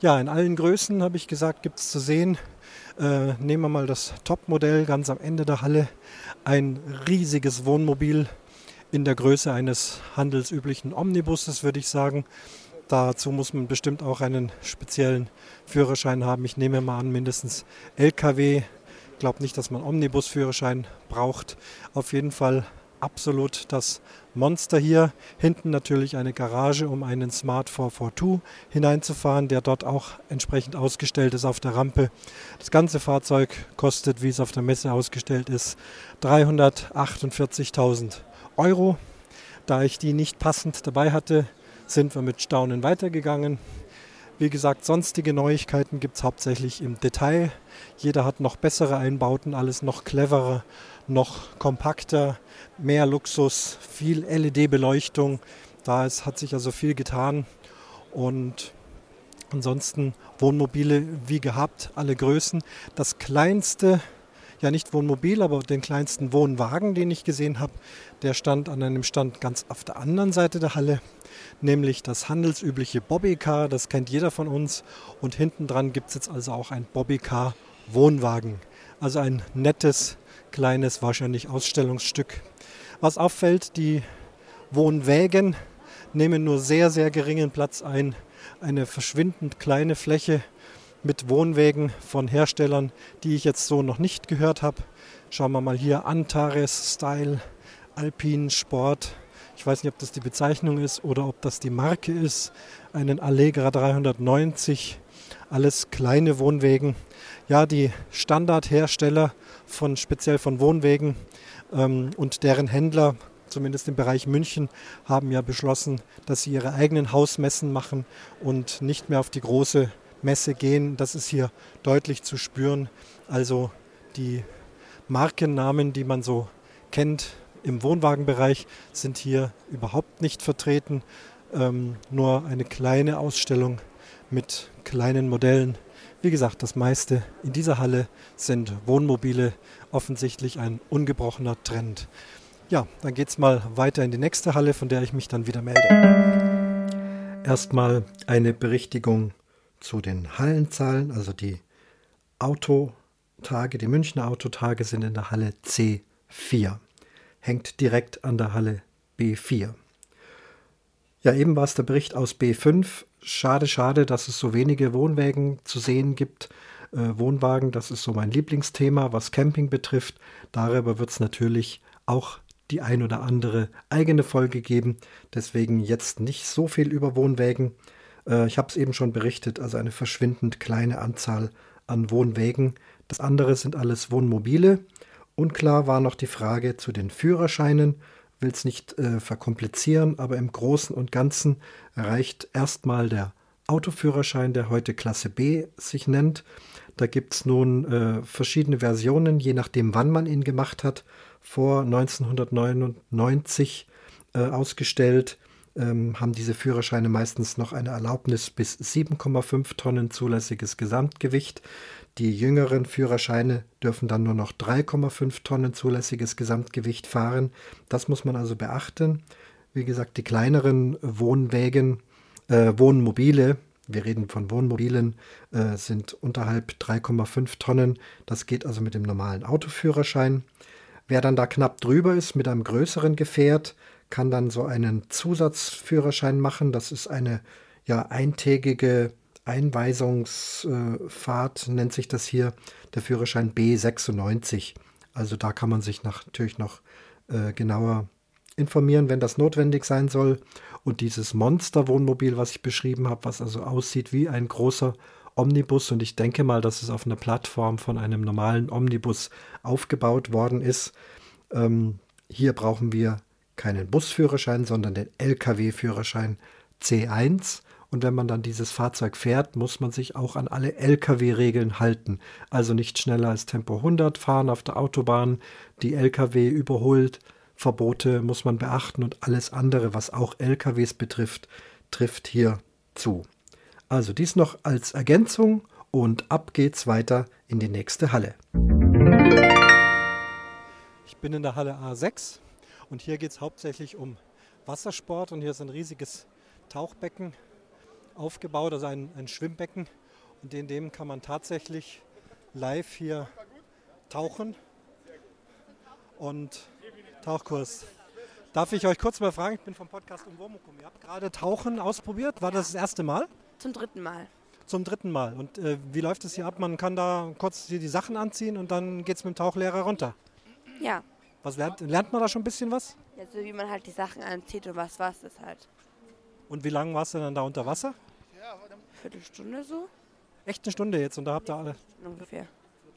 Ja, in allen Größen habe ich gesagt, gibt es zu sehen. Äh, nehmen wir mal das Topmodell ganz am Ende der Halle. Ein riesiges Wohnmobil in der Größe eines handelsüblichen Omnibusses, würde ich sagen. Dazu muss man bestimmt auch einen speziellen Führerschein haben. Ich nehme mal an, mindestens LKW. Ich glaube nicht, dass man Omnibusführerschein braucht. Auf jeden Fall absolut das Monster hier. Hinten natürlich eine Garage, um einen Smart 442 hineinzufahren, der dort auch entsprechend ausgestellt ist auf der Rampe. Das ganze Fahrzeug kostet, wie es auf der Messe ausgestellt ist, 348.000 Euro. Da ich die nicht passend dabei hatte, sind wir mit Staunen weitergegangen. Wie gesagt, sonstige Neuigkeiten gibt es hauptsächlich im Detail. Jeder hat noch bessere Einbauten, alles noch cleverer, noch kompakter, mehr Luxus, viel LED-Beleuchtung. Da ist, hat sich also viel getan. Und ansonsten Wohnmobile wie gehabt, alle Größen. Das kleinste ja nicht Wohnmobil, aber den kleinsten Wohnwagen, den ich gesehen habe, der stand an einem Stand ganz auf der anderen Seite der Halle, nämlich das handelsübliche Bobbycar, das kennt jeder von uns. Und hinten dran gibt es jetzt also auch ein Bobbycar Wohnwagen. Also ein nettes, kleines, wahrscheinlich Ausstellungsstück. Was auffällt, die Wohnwägen nehmen nur sehr, sehr geringen Platz ein. Eine verschwindend kleine Fläche mit Wohnwägen von Herstellern, die ich jetzt so noch nicht gehört habe. Schauen wir mal hier, Antares Style, Alpin Sport. Ich weiß nicht, ob das die Bezeichnung ist oder ob das die Marke ist. Einen Allegra 390, alles kleine Wohnwägen. Ja, die Standardhersteller von speziell von Wohnwägen ähm, und deren Händler zumindest im Bereich München, haben ja beschlossen, dass sie ihre eigenen Hausmessen machen und nicht mehr auf die große Messe gehen. Das ist hier deutlich zu spüren. Also die Markennamen, die man so kennt im Wohnwagenbereich, sind hier überhaupt nicht vertreten. Ähm, nur eine kleine Ausstellung mit kleinen Modellen. Wie gesagt, das meiste in dieser Halle sind Wohnmobile, offensichtlich ein ungebrochener Trend. Ja, dann geht es mal weiter in die nächste Halle, von der ich mich dann wieder melde. Erstmal eine Berichtigung zu den Hallenzahlen, also die Autotage, die Münchner Autotage sind in der Halle C4. Hängt direkt an der Halle B4. Ja, eben war es der Bericht aus B5. Schade, schade, dass es so wenige Wohnwägen zu sehen gibt. Äh, Wohnwagen, das ist so mein Lieblingsthema, was Camping betrifft. Darüber wird es natürlich auch die ein oder andere eigene Folge geben. Deswegen jetzt nicht so viel über Wohnwägen. Äh, ich habe es eben schon berichtet, also eine verschwindend kleine Anzahl an Wohnwägen. Das andere sind alles Wohnmobile. Unklar war noch die Frage zu den Führerscheinen. Will es nicht äh, verkomplizieren, aber im Großen und Ganzen reicht erstmal der Autoführerschein, der heute Klasse B sich nennt. Da gibt es nun äh, verschiedene Versionen, je nachdem, wann man ihn gemacht hat. Vor 1999 äh, ausgestellt ähm, haben diese Führerscheine meistens noch eine Erlaubnis bis 7,5 Tonnen zulässiges Gesamtgewicht. Die jüngeren Führerscheine dürfen dann nur noch 3,5 Tonnen zulässiges Gesamtgewicht fahren. Das muss man also beachten. Wie gesagt, die kleineren Wohnwägen, äh, Wohnmobile, wir reden von Wohnmobilen, äh, sind unterhalb 3,5 Tonnen. Das geht also mit dem normalen Autoführerschein. Wer dann da knapp drüber ist mit einem größeren Gefährt, kann dann so einen Zusatzführerschein machen. Das ist eine ja eintägige Einweisungsfahrt, äh, nennt sich das hier, der Führerschein B96. Also da kann man sich natürlich noch äh, genauer informieren, wenn das notwendig sein soll. Und dieses Monster-Wohnmobil, was ich beschrieben habe, was also aussieht wie ein großer Omnibus, und ich denke mal, dass es auf einer Plattform von einem normalen Omnibus aufgebaut worden ist. Ähm, hier brauchen wir keinen Busführerschein, sondern den Lkw-Führerschein C1. Und wenn man dann dieses Fahrzeug fährt, muss man sich auch an alle Lkw-Regeln halten. Also nicht schneller als Tempo 100 fahren auf der Autobahn, die Lkw überholt, Verbote muss man beachten und alles andere, was auch LKWs betrifft, trifft hier zu. Also dies noch als Ergänzung und ab geht's weiter in die nächste Halle. Ich bin in der Halle A6 und hier geht es hauptsächlich um Wassersport und hier ist ein riesiges Tauchbecken aufgebaut, also ein, ein Schwimmbecken und in dem kann man tatsächlich live hier tauchen und Tauchkurs. Darf ich euch kurz mal fragen? Ich bin vom Podcast Umwomukum. Ihr habt gerade Tauchen ausprobiert. War das das erste Mal? Zum dritten Mal. Zum dritten Mal. Und äh, wie läuft es hier ab? Man kann da kurz die Sachen anziehen und dann geht es mit dem Tauchlehrer runter. Ja. Was lernt, lernt man da schon ein bisschen was? Ja, so wie man halt die Sachen anzieht und was was ist halt. Und wie lange warst du dann da unter Wasser? Viertelstunde so? Echt eine Stunde jetzt und da habt ihr alle. Ungefähr.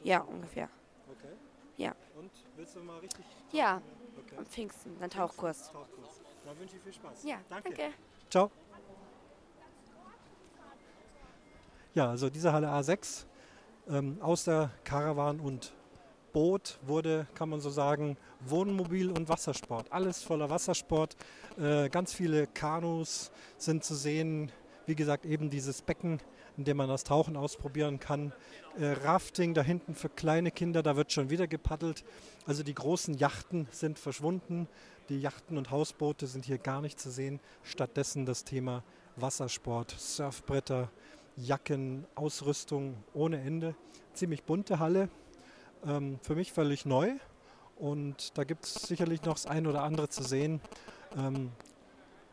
Ja, ungefähr. Okay. Ja. Und willst du mal richtig? Ja. Okay. Am Pfingsten, dann Tauchkurs. Tauchkurs. Dann wünsche ich viel Spaß. Ja, danke. danke. Ciao. Ja, also diese Halle A6 ähm, aus der Caravan und Boot wurde, kann man so sagen, Wohnmobil und Wassersport. Alles voller Wassersport. Äh, ganz viele Kanus sind zu sehen. Wie gesagt, eben dieses Becken in dem man das Tauchen ausprobieren kann. Äh, Rafting da hinten für kleine Kinder, da wird schon wieder gepaddelt. Also die großen Yachten sind verschwunden. Die Yachten und Hausboote sind hier gar nicht zu sehen. Stattdessen das Thema Wassersport, Surfbretter, Jacken, Ausrüstung ohne Ende. Ziemlich bunte Halle. Ähm, für mich völlig neu. Und da gibt es sicherlich noch das ein oder andere zu sehen. Ähm,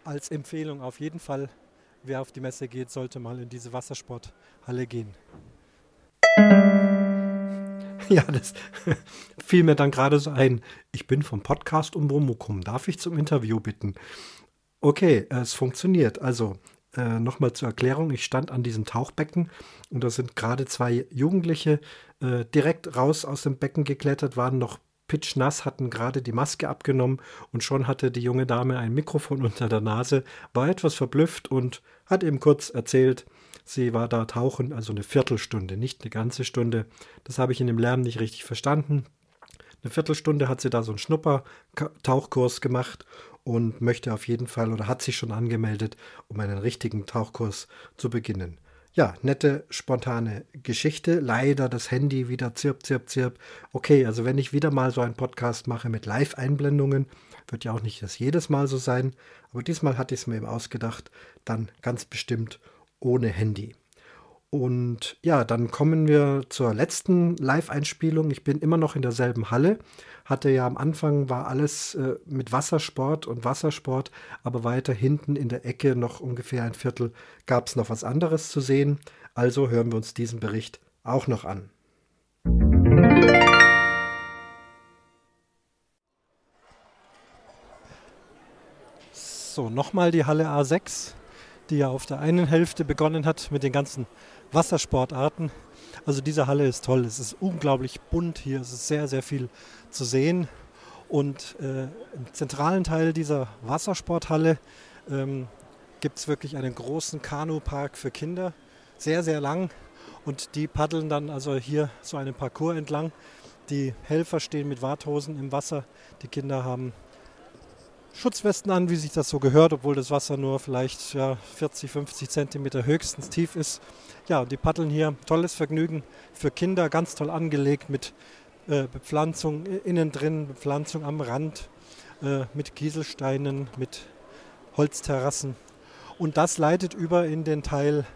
als Empfehlung auf jeden Fall, wer auf die Messe geht, sollte mal in diese Wassersporthalle gehen. Ja, das fiel mir dann gerade so ein. Ich bin vom Podcast um Womukum. Darf ich zum Interview bitten? Okay, es funktioniert. Also äh, nochmal zur Erklärung. Ich stand an diesem Tauchbecken und da sind gerade zwei Jugendliche äh, direkt raus aus dem Becken geklettert, waren noch pitschnass, hatten gerade die Maske abgenommen und schon hatte die junge Dame ein Mikrofon unter der Nase, war etwas verblüfft und hat ihm kurz erzählt, sie war da tauchen, also eine Viertelstunde, nicht eine ganze Stunde. Das habe ich in dem Lärm nicht richtig verstanden. Eine Viertelstunde hat sie da so einen Schnupper-Tauchkurs gemacht und möchte auf jeden Fall oder hat sich schon angemeldet, um einen richtigen Tauchkurs zu beginnen. Ja, nette, spontane Geschichte. Leider das Handy wieder zirp, zirp, zirp. Okay, also wenn ich wieder mal so einen Podcast mache mit Live-Einblendungen, wird ja auch nicht das jedes Mal so sein, aber diesmal hatte ich es mir eben ausgedacht, dann ganz bestimmt ohne Handy. Und ja, dann kommen wir zur letzten Live-Einspielung. Ich bin immer noch in derselben Halle. Hatte ja am Anfang war alles äh, mit Wassersport und Wassersport, aber weiter hinten in der Ecke noch ungefähr ein Viertel gab es noch was anderes zu sehen. Also hören wir uns diesen Bericht auch noch an. So, nochmal die Halle A6, die ja auf der einen Hälfte begonnen hat mit den ganzen Wassersportarten. Also diese Halle ist toll. Es ist unglaublich bunt hier. Es ist sehr, sehr viel zu sehen. Und äh, im zentralen Teil dieser Wassersporthalle ähm, gibt es wirklich einen großen Kanupark für Kinder. Sehr, sehr lang. Und die paddeln dann also hier so einen Parcours entlang. Die Helfer stehen mit Warthosen im Wasser. Die Kinder haben Schutzwesten an, wie sich das so gehört, obwohl das Wasser nur vielleicht ja, 40, 50 Zentimeter höchstens tief ist. Ja, die paddeln hier, tolles Vergnügen für Kinder, ganz toll angelegt mit äh, Bepflanzung innen drin, Bepflanzung am Rand, äh, mit Kieselsteinen, mit Holzterrassen. Und das leitet über in den Teil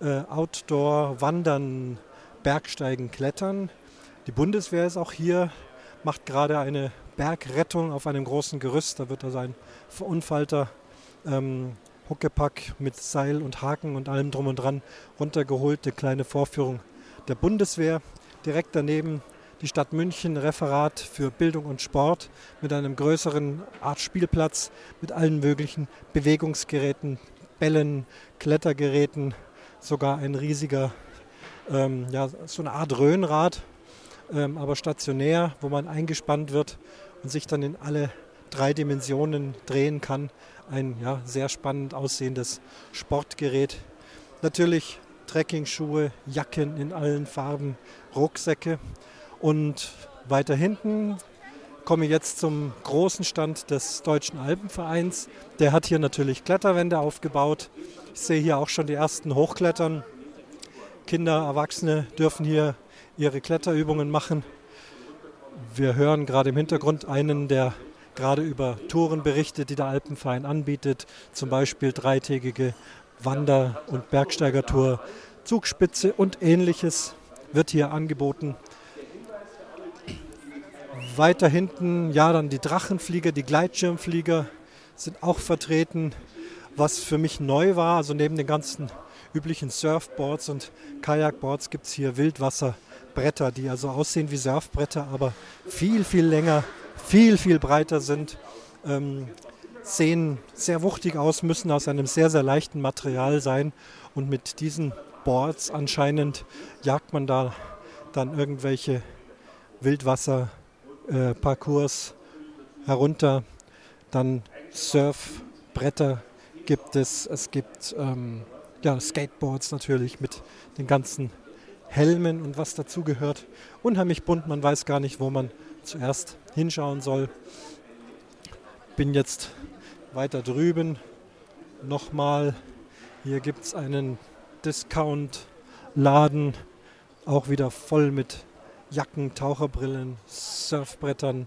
äh, Outdoor, Wandern, Bergsteigen, Klettern. Die Bundeswehr ist auch hier, macht gerade eine Bergrettung auf einem großen Gerüst. Da wird also ein verunfallter ähm, Huckepack mit Seil und Haken und allem drum und dran runtergeholt. Eine kleine Vorführung der Bundeswehr. Direkt daneben die Stadt München, Referat für Bildung und Sport mit einem größeren Art Spielplatz mit allen möglichen Bewegungsgeräten, Bällen, Klettergeräten, sogar ein riesiger, ähm, ja, so eine Art Röhnrad, ähm, aber stationär, wo man eingespannt wird und sich dann in alle drei Dimensionen drehen kann. Ein ja, sehr spannend aussehendes Sportgerät. Natürlich Trekkingschuhe, Jacken in allen Farben, Rucksäcke. Und weiter hinten komme ich jetzt zum großen Stand des Deutschen Alpenvereins. Der hat hier natürlich Kletterwände aufgebaut. Ich sehe hier auch schon die ersten Hochklettern. Kinder, Erwachsene dürfen hier ihre Kletterübungen machen. Wir hören gerade im Hintergrund einen, der gerade über Touren berichtet, die der Alpenverein anbietet, zum Beispiel dreitägige Wander- und Bergsteigertour, Zugspitze und ähnliches wird hier angeboten. Weiter hinten, ja, dann die Drachenflieger, die Gleitschirmflieger sind auch vertreten. Was für mich neu war, also neben den ganzen üblichen Surfboards und Kajakboards gibt es hier Wildwasser. Bretter, die also aussehen wie Surfbretter, aber viel, viel länger, viel, viel breiter sind. Ähm, sehen sehr wuchtig aus, müssen aus einem sehr, sehr leichten Material sein. Und mit diesen Boards anscheinend jagt man da dann irgendwelche Wildwasser-Parcours äh, herunter. Dann Surfbretter gibt es. Es gibt ähm, ja, Skateboards natürlich mit den ganzen Helmen und was dazugehört. Unheimlich bunt, man weiß gar nicht, wo man zuerst hinschauen soll. Bin jetzt weiter drüben. Nochmal, hier gibt es einen Discount Laden, auch wieder voll mit Jacken, Taucherbrillen, Surfbrettern,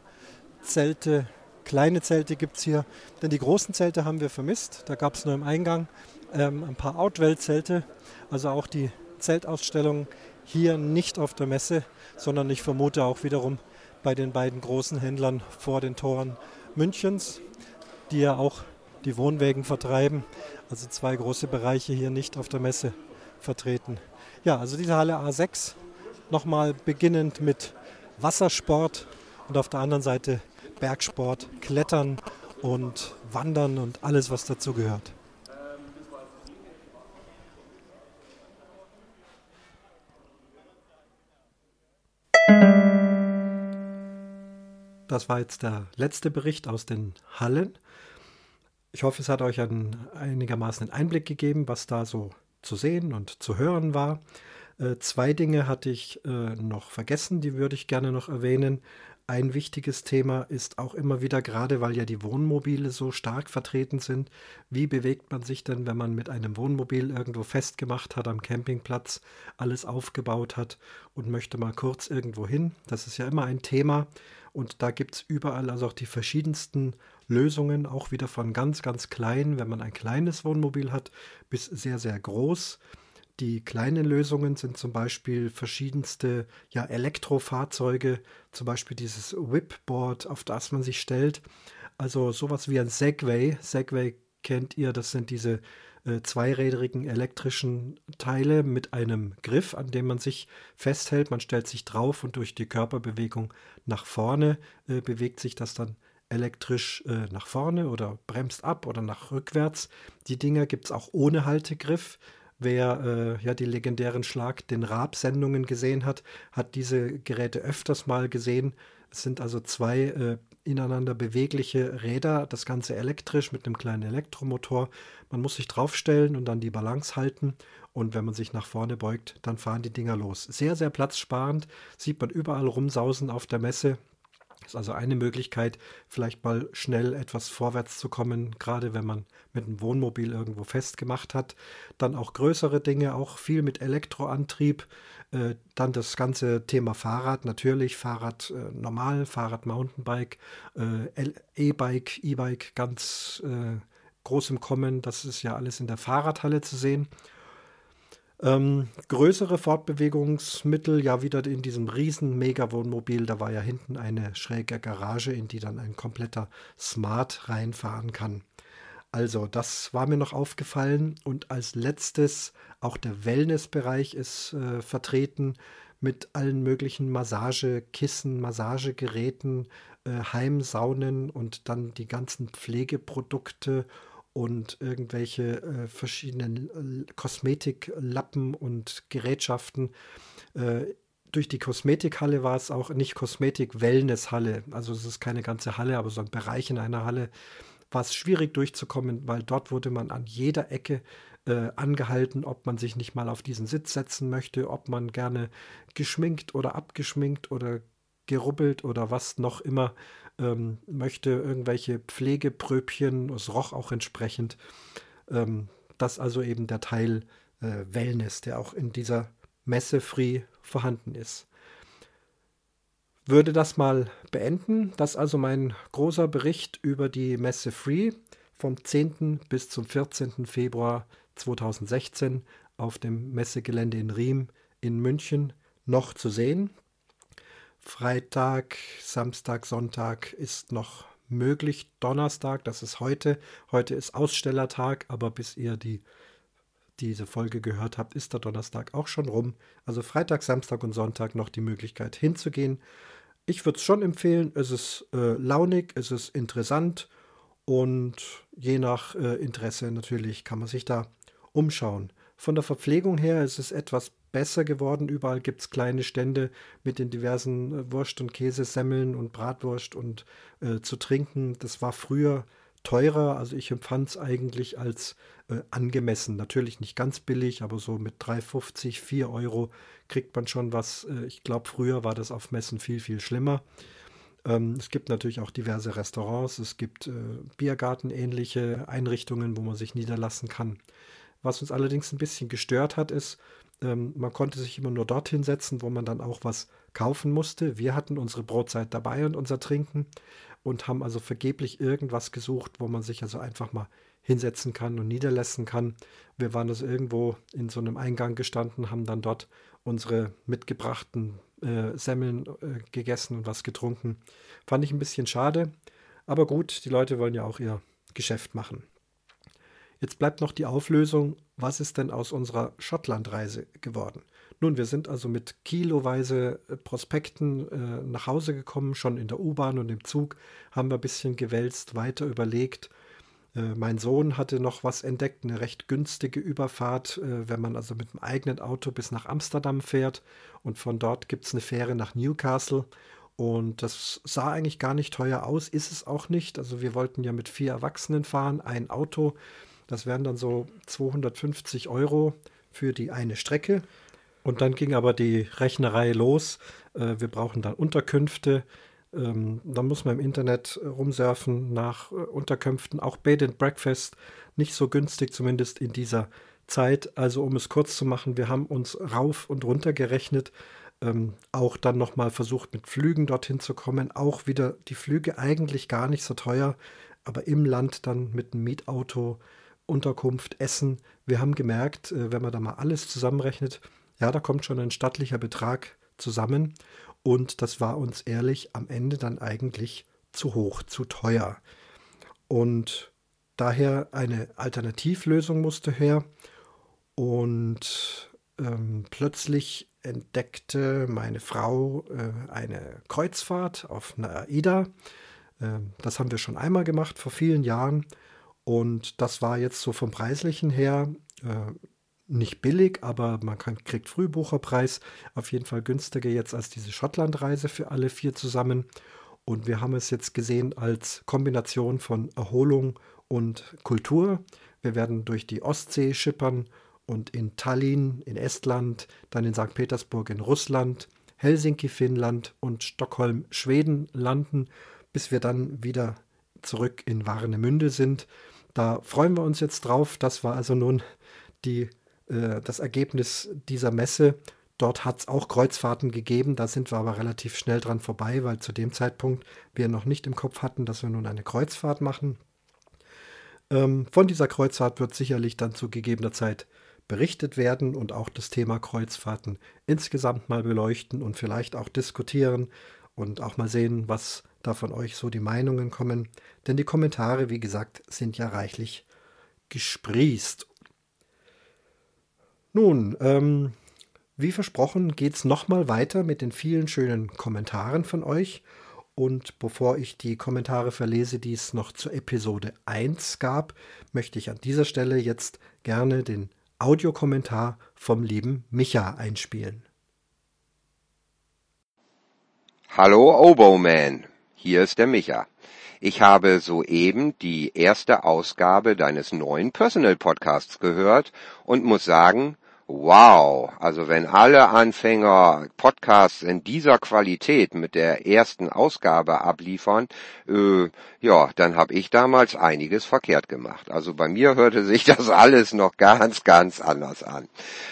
Zelte. Kleine Zelte gibt es hier, denn die großen Zelte haben wir vermisst. Da gab es nur im Eingang ähm, ein paar Outwell-Zelte, also auch die Zeltausstellung hier nicht auf der Messe, sondern ich vermute auch wiederum bei den beiden großen Händlern vor den Toren Münchens, die ja auch die Wohnwägen vertreiben. Also zwei große Bereiche hier nicht auf der Messe vertreten. Ja, also diese Halle A6 nochmal beginnend mit Wassersport und auf der anderen Seite Bergsport, Klettern und Wandern und alles, was dazu gehört. Das war jetzt der letzte Bericht aus den Hallen. Ich hoffe, es hat euch einen, einigermaßen einen Einblick gegeben, was da so zu sehen und zu hören war. Äh, zwei Dinge hatte ich äh, noch vergessen, die würde ich gerne noch erwähnen. Ein wichtiges Thema ist auch immer wieder, gerade weil ja die Wohnmobile so stark vertreten sind, wie bewegt man sich denn, wenn man mit einem Wohnmobil irgendwo festgemacht hat am Campingplatz, alles aufgebaut hat und möchte mal kurz irgendwo hin. Das ist ja immer ein Thema und da gibt es überall also auch die verschiedensten Lösungen, auch wieder von ganz, ganz klein, wenn man ein kleines Wohnmobil hat, bis sehr, sehr groß. Die kleinen Lösungen sind zum Beispiel verschiedenste ja, Elektrofahrzeuge, zum Beispiel dieses Whipboard, auf das man sich stellt. Also sowas wie ein Segway. Segway kennt ihr, das sind diese äh, zweirädrigen elektrischen Teile mit einem Griff, an dem man sich festhält. Man stellt sich drauf und durch die Körperbewegung nach vorne äh, bewegt sich das dann elektrisch äh, nach vorne oder bremst ab oder nach rückwärts. Die Dinger gibt es auch ohne Haltegriff. Wer äh, ja die legendären Schlag den Raab-Sendungen gesehen hat, hat diese Geräte öfters mal gesehen. Es sind also zwei äh, ineinander bewegliche Räder, das Ganze elektrisch mit einem kleinen Elektromotor. Man muss sich draufstellen und dann die Balance halten. Und wenn man sich nach vorne beugt, dann fahren die Dinger los. Sehr, sehr platzsparend. Sieht man überall rumsausen auf der Messe. Ist also eine Möglichkeit, vielleicht mal schnell etwas vorwärts zu kommen, gerade wenn man mit einem Wohnmobil irgendwo festgemacht hat. Dann auch größere Dinge, auch viel mit Elektroantrieb. Äh, dann das ganze Thema Fahrrad, natürlich Fahrrad äh, normal, Fahrrad Mountainbike, äh, E-Bike, E-Bike ganz groß im Kommen. Das ist ja alles in der Fahrradhalle zu sehen. Ähm, größere Fortbewegungsmittel, ja wieder in diesem riesen Mega-Wohnmobil, da war ja hinten eine schräge Garage, in die dann ein kompletter Smart reinfahren kann. Also, das war mir noch aufgefallen. Und als letztes, auch der Wellnessbereich ist äh, vertreten mit allen möglichen Massagekissen, Massagegeräten, äh, Heimsaunen und dann die ganzen Pflegeprodukte und irgendwelche äh, verschiedenen äh, Kosmetiklappen und Gerätschaften. Äh, durch die Kosmetikhalle war es auch nicht Kosmetik-Wellness-Halle. Also es ist keine ganze Halle, aber so ein Bereich in einer Halle war es schwierig durchzukommen, weil dort wurde man an jeder Ecke äh, angehalten, ob man sich nicht mal auf diesen Sitz setzen möchte, ob man gerne geschminkt oder abgeschminkt oder gerubbelt oder was noch immer ähm, möchte, irgendwelche Pflegepröbchen, es roch auch entsprechend. Ähm, das also eben der Teil äh, Wellness, der auch in dieser Messe Free vorhanden ist. Würde das mal beenden. Das also mein großer Bericht über die Messe Free vom 10. bis zum 14. Februar 2016 auf dem Messegelände in Riem in München noch zu sehen. Freitag, Samstag, Sonntag ist noch möglich. Donnerstag, das ist heute. Heute ist Ausstellertag, aber bis ihr die, diese Folge gehört habt, ist der Donnerstag auch schon rum. Also Freitag, Samstag und Sonntag noch die Möglichkeit hinzugehen. Ich würde es schon empfehlen. Es ist äh, launig, es ist interessant und je nach äh, Interesse natürlich kann man sich da umschauen. Von der Verpflegung her ist es etwas besser geworden. Überall gibt es kleine Stände mit den diversen äh, Wurst- und Käsesemmeln und Bratwurst und äh, zu trinken. Das war früher teurer. Also ich empfand es eigentlich als äh, angemessen. Natürlich nicht ganz billig, aber so mit 3,50, 4 Euro kriegt man schon was. Äh, ich glaube, früher war das auf Messen viel, viel schlimmer. Ähm, es gibt natürlich auch diverse Restaurants. Es gibt äh, Biergarten-ähnliche Einrichtungen, wo man sich niederlassen kann. Was uns allerdings ein bisschen gestört hat, ist, Ähm, man konnte sich immer nur dorthin setzen, wo man dann auch was kaufen musste. Wir hatten unsere Brotzeit dabei und unser Trinken und haben also vergeblich irgendwas gesucht, wo man sich also einfach mal hinsetzen kann und niederlassen kann. Wir waren also irgendwo in so einem Eingang gestanden, haben dann dort unsere mitgebrachten äh, Semmeln äh, gegessen und was getrunken. Fand ich ein bisschen schade, aber gut, die Leute wollen ja auch ihr Geschäft machen. Jetzt bleibt noch die Auflösung, was ist denn aus unserer Schottlandreise geworden? Nun, wir sind also mit kiloweise äh, Prospekten äh, nach Hause gekommen, schon in der U-Bahn und im Zug, haben wir ein bisschen gewälzt, weiter überlegt. Äh, mein Sohn hatte noch was entdeckt, eine recht günstige Überfahrt, äh, wenn man also mit dem eigenen Auto bis nach Amsterdam fährt und von dort gibt es eine Fähre nach Newcastle. Und das sah eigentlich gar nicht teuer aus, ist es auch nicht. Also wir wollten ja mit vier Erwachsenen fahren, ein Auto. Das wären dann so 250 Euro für die eine Strecke. Und dann ging aber die Rechnerei los. Äh, wir brauchen dann Unterkünfte. Ähm, dann muss man im Internet rumsurfen nach äh, Unterkünften. Auch Bed and Breakfast nicht so günstig, zumindest in dieser Zeit. Also um es kurz zu machen, wir haben uns rauf und runter gerechnet. Ähm, auch dann nochmal versucht, mit Flügen dorthin zu kommen. Auch wieder die Flüge eigentlich gar nicht so teuer, aber im Land dann mit einem Mietauto, Unterkunft, Essen. Wir haben gemerkt, äh, wenn man da mal alles zusammenrechnet, ja, da kommt schon ein stattlicher Betrag zusammen. Und das war uns ehrlich am Ende dann eigentlich zu hoch, zu teuer. Und daher eine Alternativlösung musste her. Und ähm, plötzlich entdeckte meine Frau äh, eine Kreuzfahrt auf einer AIDA. Äh, das haben wir schon einmal gemacht vor vielen Jahren. Und das war jetzt so vom preislichen her äh, nicht billig, aber man kann, kriegt Frühbucherpreis. Auf jeden Fall günstiger jetzt als diese Schottlandreise für alle vier zusammen. Und wir haben es jetzt gesehen als Kombination von Erholung und Kultur. Wir werden durch die Ostsee schippern und in Tallinn in Estland, dann in St. Petersburg in Russland, Helsinki Finnland und Stockholm Schweden landen, bis wir dann wieder zurück in Warnemünde sind. Da freuen wir uns jetzt drauf. Das war also nun die äh, das Ergebnis dieser Messe. Dort hat es auch Kreuzfahrten gegeben, da sind wir aber relativ schnell dran vorbei, weil zu dem Zeitpunkt wir noch nicht im Kopf hatten, dass wir nun eine Kreuzfahrt machen. Ähm, von dieser Kreuzfahrt wird sicherlich dann zu gegebener Zeit berichtet werden und auch das Thema Kreuzfahrten insgesamt mal beleuchten und vielleicht auch diskutieren und auch mal sehen, was da von euch so die Meinungen kommen. Denn die Kommentare, wie gesagt, sind ja reichlich gesprießt nun, ähm, wie versprochen geht es nochmal weiter mit den vielen schönen Kommentaren von euch. Und bevor ich die Kommentare verlese, die es noch zur Episode 1 gab, möchte ich an dieser Stelle jetzt gerne den Audiokommentar vom lieben Micha einspielen. Hallo Oboman, hier ist der Micha. Ich habe soeben die erste Ausgabe deines neuen Personal Podcasts gehört und muss sagen, Wow, also wenn alle Anfänger Podcasts in dieser Qualität mit der ersten Ausgabe abliefern, äh, ja, dann habe ich damals einiges verkehrt gemacht. Also bei mir hörte sich das alles noch ganz, ganz anders an.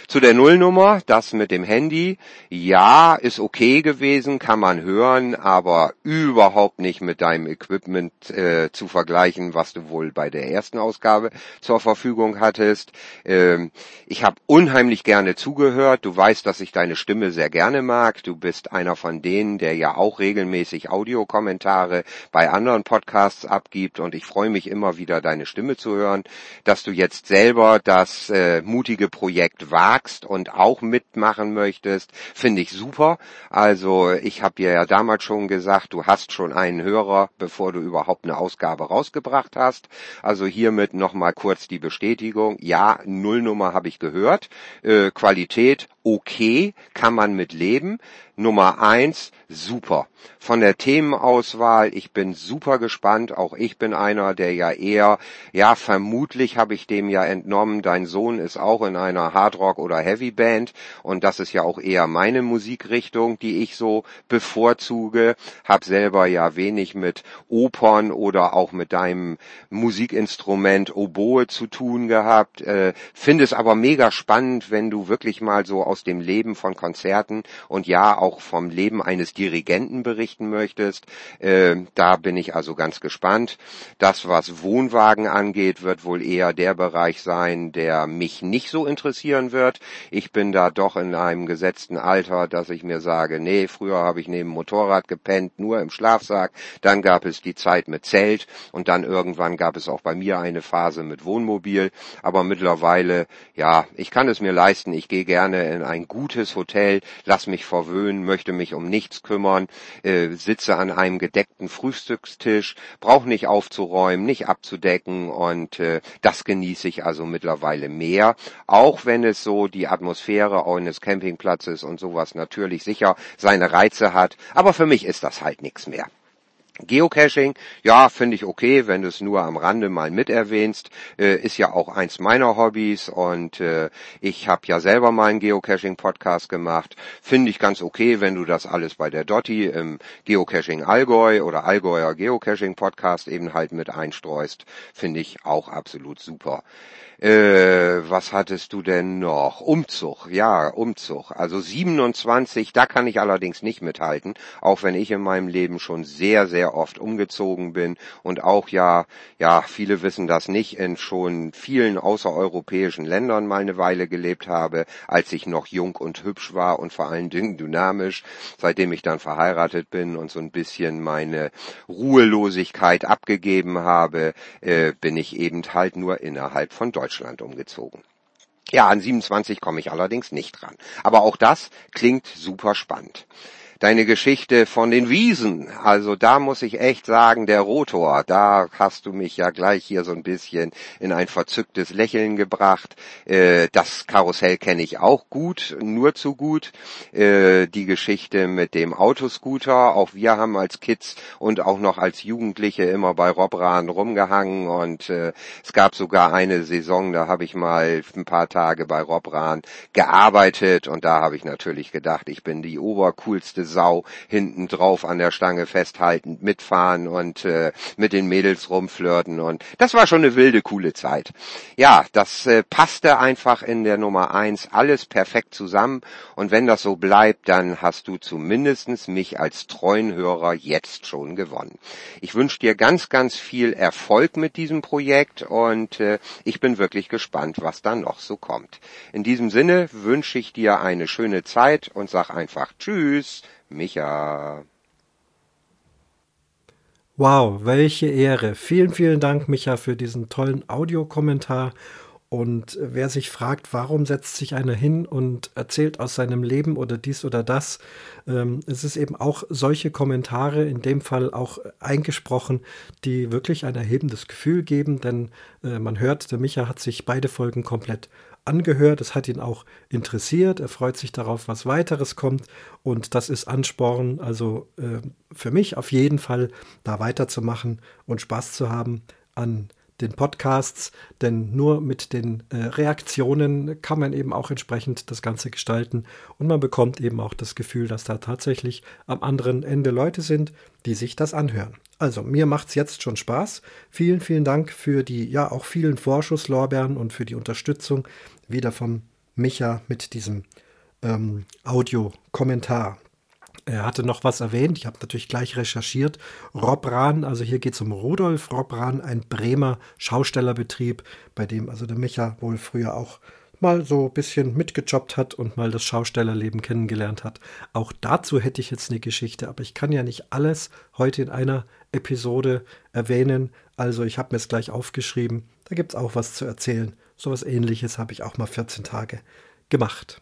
Zu der Nullnummer, das mit dem Handy, ja, ist okay gewesen, kann man hören, aber überhaupt nicht mit deinem Equipment äh, zu vergleichen, was du wohl bei der ersten Ausgabe zur Verfügung hattest. Ähm, ich habe unheimlich gerne zugehört. Du weißt, dass ich deine Stimme sehr gerne mag. Du bist einer von denen, der ja auch regelmäßig Audiokommentare bei anderen Podcasts abgibt und ich freue mich immer wieder, deine Stimme zu hören, dass du jetzt selber das äh, mutige Projekt wagst und auch mitmachen möchtest, finde ich super. Also ich habe dir ja damals schon gesagt, du hast schon einen Hörer, bevor du überhaupt eine Ausgabe rausgebracht hast. Also hiermit nochmal kurz die Bestätigung. Ja, Nullnummer habe ich gehört. Äh, Qualität okay, kann man mit leben. Nummer eins, super. Von der Themenauswahl, ich bin super gespannt. Auch ich bin einer, der ja eher, ja, vermutlich habe ich dem ja entnommen, dein Sohn ist auch in einer Hardrock- oder Heavyband und das ist ja auch eher meine Musikrichtung, die ich so bevorzuge. Hab selber ja wenig mit Opern oder auch mit deinem Musikinstrument Oboe zu tun gehabt. Äh, Finde es aber mega spannend, wenn du wirklich mal so aus dem Leben von Konzerten und ja auch vom Leben eines Dirigenten berichten möchtest. Äh, da bin ich also ganz gespannt. Das, was Wohnwagen angeht, wird wohl eher der Bereich sein, der mich nicht so interessieren wird. Ich bin da doch in einem gesetzten Alter, dass ich mir sage, nee, früher habe ich neben Motorrad gepennt, nur im Schlafsack. Dann gab es die Zeit mit Zelt und dann irgendwann gab es auch bei mir eine Phase mit Wohnmobil. Aber mittlerweile, ja, ich kann es mir leisten. Ich gehe gerne in ein gutes Hotel, lass mich verwöhnen, möchte mich um nichts kümmern, äh, sitze an einem gedeckten Frühstückstisch, brauche nicht aufzuräumen, nicht abzudecken und äh, das genieße ich also mittlerweile mehr, auch wenn es so die Atmosphäre eines Campingplatzes und sowas natürlich sicher seine Reize hat, aber für mich ist das halt nichts mehr. Geocaching, ja, finde ich okay, wenn du es nur am Rande mal mit erwähnst, äh, ist ja auch eins meiner Hobbys und äh, ich habe ja selber mal einen Geocaching-Podcast gemacht. Finde ich ganz okay, wenn du das alles bei der Dotti im Geocaching Allgäu oder Allgäuer Geocaching-Podcast eben halt mit einstreust. Finde ich auch absolut super. Äh, was hattest du denn noch? Umzug, ja, Umzug. Also 27, da kann ich allerdings nicht mithalten, auch wenn ich in meinem Leben schon sehr, sehr oft umgezogen bin und auch ja, ja, viele wissen das nicht, in schon vielen außereuropäischen Ländern mal eine Weile gelebt habe, als ich noch jung und hübsch war und vor allen Dingen dynamisch. Seitdem ich dann verheiratet bin und so ein bisschen meine Ruhelosigkeit abgegeben habe, äh, bin ich eben halt nur innerhalb von Deutschland Deutschland umgezogen. Ja, an 27 komme ich allerdings nicht dran. Aber auch das klingt super spannend deine Geschichte von den Wiesen. Also da muss ich echt sagen, der Rotor, da hast du mich ja gleich hier so ein bisschen in ein verzücktes Lächeln gebracht. Äh, das Karussell kenne ich auch gut, nur zu gut. Äh, die Geschichte mit dem Autoscooter, auch wir haben als Kids und auch noch als Jugendliche immer bei Robran rumgehangen und äh, es gab sogar eine Saison, da habe ich mal ein paar Tage bei Robran gearbeitet und da habe ich natürlich gedacht, ich bin die obercoolste Sau hinten drauf an der Stange festhalten, mitfahren und äh, mit den Mädels rumflirten und das war schon eine wilde, coole Zeit. Ja, das äh, passte einfach in der Nummer eins alles perfekt zusammen und wenn das so bleibt, dann hast du zumindestens mich als treuen Hörer jetzt schon gewonnen. Ich wünsche dir ganz, ganz viel Erfolg mit diesem Projekt und äh, ich bin wirklich gespannt, was da noch so kommt. In diesem Sinne wünsche ich dir eine schöne Zeit und sag einfach Tschüss. Micha. Wow, welche Ehre. Vielen, vielen Dank, Micha, für diesen tollen Audiokommentar. Und wer sich fragt, warum setzt sich einer hin und erzählt aus seinem Leben oder dies oder das, ähm, es ist eben auch solche Kommentare, in dem Fall auch eingesprochen, die wirklich ein erhebendes Gefühl geben, denn äh, man hört, der Micha hat sich beide Folgen komplett angehört, es hat ihn auch interessiert, er freut sich darauf, was weiteres kommt. Und das ist Ansporn, also äh, für mich auf jeden Fall da weiterzumachen und Spaß zu haben an den Podcasts, denn nur mit den äh, Reaktionen kann man eben auch entsprechend das Ganze gestalten. Und man bekommt eben auch das Gefühl, dass da tatsächlich am anderen Ende Leute sind, die sich das anhören. Also mir macht es jetzt schon Spaß. Vielen, vielen Dank für die ja auch vielen Vorschusslorbeeren und für die Unterstützung wieder vom Micha mit diesem ähm, Audiokommentar. Er hatte noch was erwähnt, ich habe natürlich gleich recherchiert. Rob Rahn, also hier geht es um Rudolf Rob Rahn, ein Bremer Schaustellerbetrieb, bei dem also der Micha wohl früher auch mal so ein bisschen mitgejobbt hat und mal das Schaustellerleben kennengelernt hat. Auch dazu hätte ich jetzt eine Geschichte, aber ich kann ja nicht alles heute in einer Episode erwähnen. Also ich habe mir es gleich aufgeschrieben. Da gibt es auch was zu erzählen. So was ähnliches habe ich auch mal 14 Tage gemacht.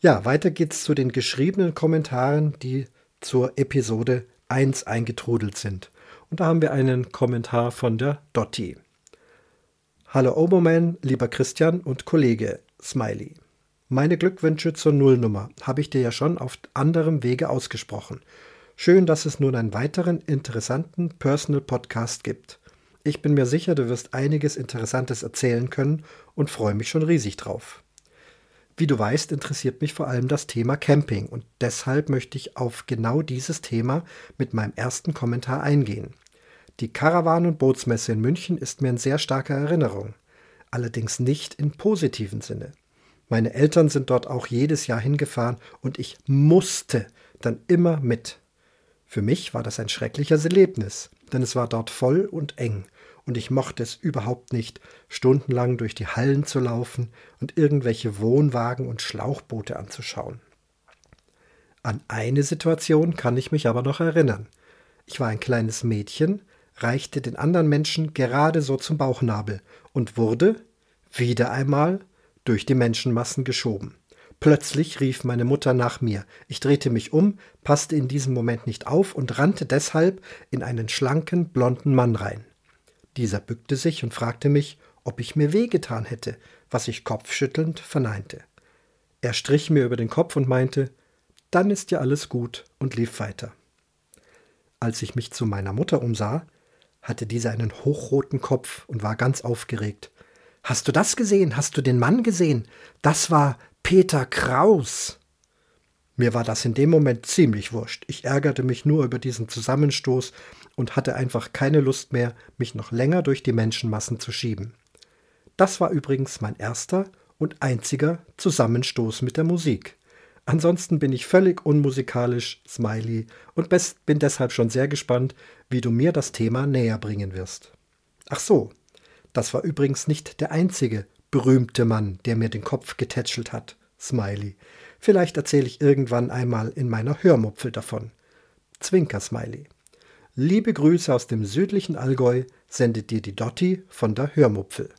Ja, weiter geht's zu den geschriebenen Kommentaren, die zur Episode 1 eingetrudelt sind. Und da haben wir einen Kommentar von der Dotti. Hallo Oberman, lieber Christian und Kollege Smiley. Meine Glückwünsche zur Nullnummer habe ich dir ja schon auf anderem Wege ausgesprochen. Schön, dass es nun einen weiteren interessanten Personal Podcast gibt. Ich bin mir sicher, du wirst einiges Interessantes erzählen können und freue mich schon riesig drauf. Wie du weißt, interessiert mich vor allem das Thema Camping und deshalb möchte ich auf genau dieses Thema mit meinem ersten Kommentar eingehen. Die Karawan- und Bootsmesse in München ist mir in sehr starker Erinnerung, allerdings nicht im positiven Sinne. Meine Eltern sind dort auch jedes Jahr hingefahren und ich musste dann immer mit. Für mich war das ein schreckliches Erlebnis, denn es war dort voll und eng und ich mochte es überhaupt nicht, stundenlang durch die Hallen zu laufen und irgendwelche Wohnwagen und Schlauchboote anzuschauen. An eine Situation kann ich mich aber noch erinnern. Ich war ein kleines Mädchen, reichte den anderen Menschen gerade so zum Bauchnabel und wurde, wieder einmal, durch die Menschenmassen geschoben. Plötzlich rief meine Mutter nach mir. Ich drehte mich um, passte in diesem Moment nicht auf und rannte deshalb in einen schlanken, blonden Mann rein. Dieser bückte sich und fragte mich, ob ich mir wehgetan hätte, was ich kopfschüttelnd verneinte. Er strich mir über den Kopf und meinte, dann ist ja alles gut und lief weiter. Als ich mich zu meiner Mutter umsah, hatte diese einen hochroten Kopf und war ganz aufgeregt. Hast du das gesehen? Hast du den Mann gesehen? Das war Peter Kraus. Mir war das in dem Moment ziemlich wurscht. Ich ärgerte mich nur über diesen Zusammenstoß und hatte einfach keine Lust mehr, mich noch länger durch die Menschenmassen zu schieben. Das war übrigens mein erster und einziger Zusammenstoß mit der Musik. Ansonsten bin ich völlig unmusikalisch, Smiley, und bin deshalb schon sehr gespannt, wie du mir das Thema näher bringen wirst. Ach so, das war übrigens nicht der einzige berühmte Mann, der mir den Kopf getätschelt hat, Smiley. Vielleicht erzähle ich irgendwann einmal in meiner Hörmupfel davon. Zwinker, Smiley. Liebe Grüße aus dem südlichen Allgäu sendet dir die Dotti von der Hörmupfel.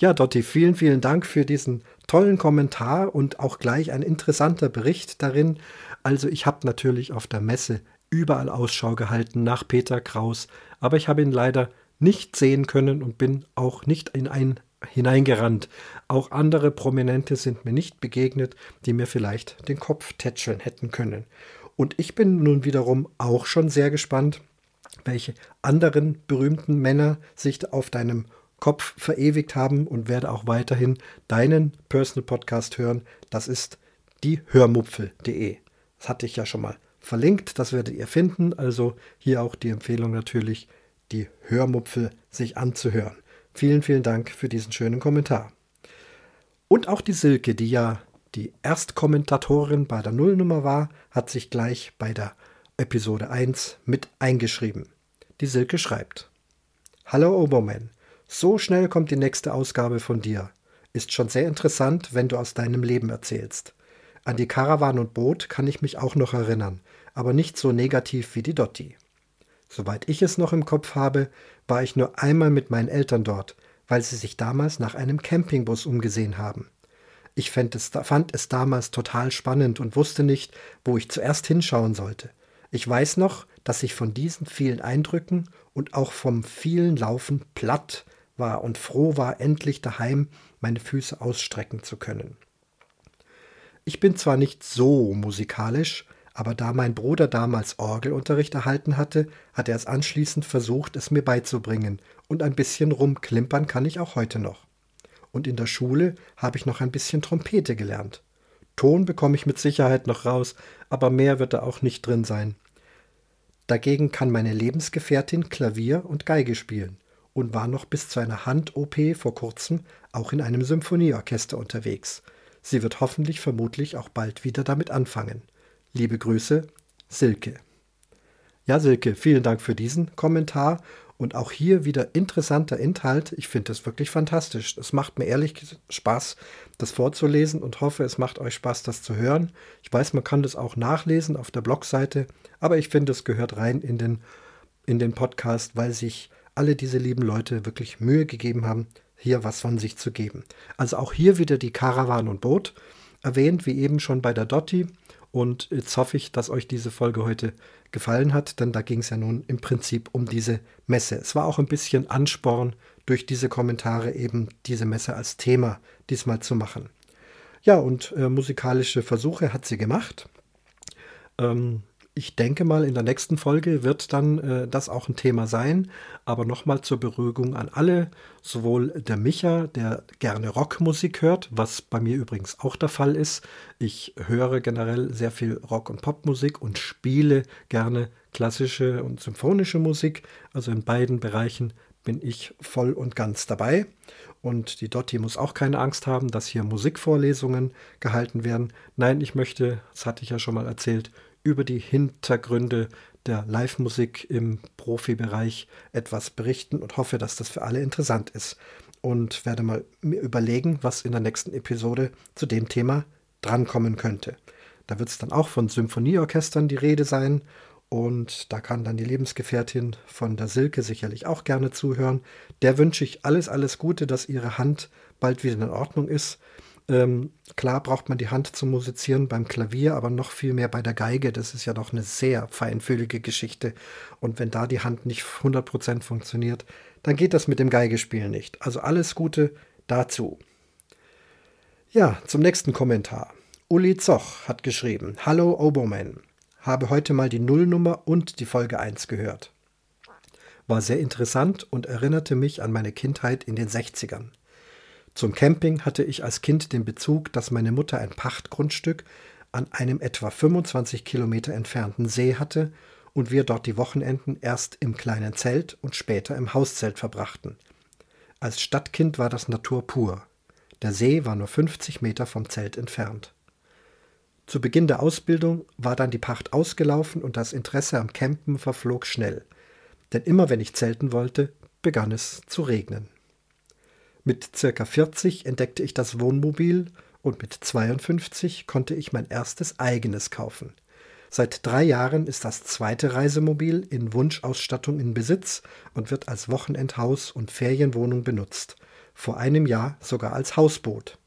Ja, Dotti, vielen, vielen Dank für diesen tollen Kommentar und auch gleich ein interessanter Bericht darin. Also ich habe natürlich auf der Messe überall Ausschau gehalten nach Peter Kraus, aber ich habe ihn leider nicht sehen können und bin auch nicht in ein hineingerannt. Auch andere Prominente sind mir nicht begegnet, die mir vielleicht den Kopf tätscheln hätten können. Und ich bin nun wiederum auch schon sehr gespannt, welche anderen berühmten Männer sich auf deinem Kopf verewigt haben und werde auch weiterhin deinen Personal Podcast hören. Das ist die Hörmupfel.de. Das hatte ich ja schon mal verlinkt, das werdet ihr finden. Also hier auch die Empfehlung natürlich, die Hörmupfel sich anzuhören. Vielen, vielen Dank für diesen schönen Kommentar. Und auch die Silke, die ja die Erstkommentatorin bei der Nullnummer war, hat sich gleich bei der Episode 1 mit eingeschrieben. Die Silke schreibt: Hallo Oberman, so schnell kommt die nächste Ausgabe von dir. Ist schon sehr interessant, wenn du aus deinem Leben erzählst. An die Karawan und Boot kann ich mich auch noch erinnern, aber nicht so negativ wie die Dotti. Soweit ich es noch im Kopf habe, war ich nur einmal mit meinen Eltern dort, weil sie sich damals nach einem Campingbus umgesehen haben. Ich fand es, fand es damals total spannend und wusste nicht, wo ich zuerst hinschauen sollte. Ich weiß noch, dass ich von diesen vielen Eindrücken und auch vom vielen Laufen platt war und froh war, endlich daheim meine Füße ausstrecken zu können. Ich bin zwar nicht so musikalisch, aber da mein Bruder damals Orgelunterricht erhalten hatte, hat er es anschließend versucht, es mir beizubringen, und ein bisschen rumklimpern kann ich auch heute noch und in der Schule habe ich noch ein bisschen Trompete gelernt. Ton bekomme ich mit Sicherheit noch raus, aber mehr wird da auch nicht drin sein. Dagegen kann meine Lebensgefährtin Klavier und Geige spielen und war noch bis zu einer Hand-OP vor kurzem auch in einem Symphonieorchester unterwegs. Sie wird hoffentlich vermutlich auch bald wieder damit anfangen. Liebe Grüße, Silke. Ja, Silke, vielen Dank für diesen Kommentar und auch hier wieder interessanter Inhalt. Ich finde das wirklich fantastisch. Es macht mir ehrlich Spaß, das vorzulesen und hoffe, es macht euch Spaß, das zu hören. Ich weiß, man kann das auch nachlesen auf der Blogseite, aber ich finde, es gehört rein in den, in den Podcast, weil sich alle diese lieben Leute wirklich Mühe gegeben haben, hier was von sich zu geben. Also auch hier wieder die Karawan und Boot erwähnt, wie eben schon bei der Dotti. Und jetzt hoffe ich, dass euch diese Folge heute gefallen hat, denn da ging es ja nun im Prinzip um diese Messe. Es war auch ein bisschen Ansporn, durch diese Kommentare eben diese Messe als Thema diesmal zu machen. Ja, und äh, musikalische Versuche hat sie gemacht. Ähm, ich denke mal, in der nächsten Folge wird dann äh, das auch ein Thema sein. Aber nochmal zur Beruhigung an alle, sowohl der Micha, der gerne Rockmusik hört, was bei mir übrigens auch der Fall ist. Ich höre generell sehr viel Rock- und Popmusik und spiele gerne klassische und symphonische Musik. Also in beiden Bereichen bin ich voll und ganz dabei. Und die Dotti muss auch keine Angst haben, dass hier Musikvorlesungen gehalten werden. Nein, ich möchte, das hatte ich ja schon mal erzählt, über die Hintergründe der Live-Musik im Profibereich etwas berichten und hoffe, dass das für alle interessant ist. Und werde mal überlegen, was in der nächsten Episode zu dem Thema drankommen könnte. Da wird es dann auch von Symphonieorchestern die Rede sein und da kann dann die Lebensgefährtin von der Silke sicherlich auch gerne zuhören. Der wünsche ich alles, alles Gute, dass ihre Hand bald wieder in Ordnung ist. Ähm, klar braucht man die Hand zum Musizieren beim Klavier, aber noch viel mehr bei der Geige. Das ist ja doch eine sehr feinfühlige Geschichte. Und wenn da die Hand nicht 100% funktioniert, dann geht das mit dem Geigespielen nicht. Also alles Gute dazu. Ja, zum nächsten Kommentar. Uli Zoch hat geschrieben: Hallo Oboman. Habe heute mal die Nullnummer und die Folge 1 gehört. War sehr interessant und erinnerte mich an meine Kindheit in den 60ern. Zum Camping hatte ich als Kind den Bezug, dass meine Mutter ein Pachtgrundstück an einem etwa 25 Kilometer entfernten See hatte und wir dort die Wochenenden erst im kleinen Zelt und später im Hauszelt verbrachten. Als Stadtkind war das Natur pur. Der See war nur 50 Meter vom Zelt entfernt. Zu Beginn der Ausbildung war dann die Pacht ausgelaufen und das Interesse am Campen verflog schnell. Denn immer wenn ich zelten wollte, begann es zu regnen. Mit circa 40 entdeckte ich das Wohnmobil und mit 52 konnte ich mein erstes eigenes kaufen. Seit drei Jahren ist das zweite Reisemobil in Wunschausstattung in Besitz und wird als Wochenendhaus und Ferienwohnung benutzt. Vor einem Jahr sogar als Hausboot.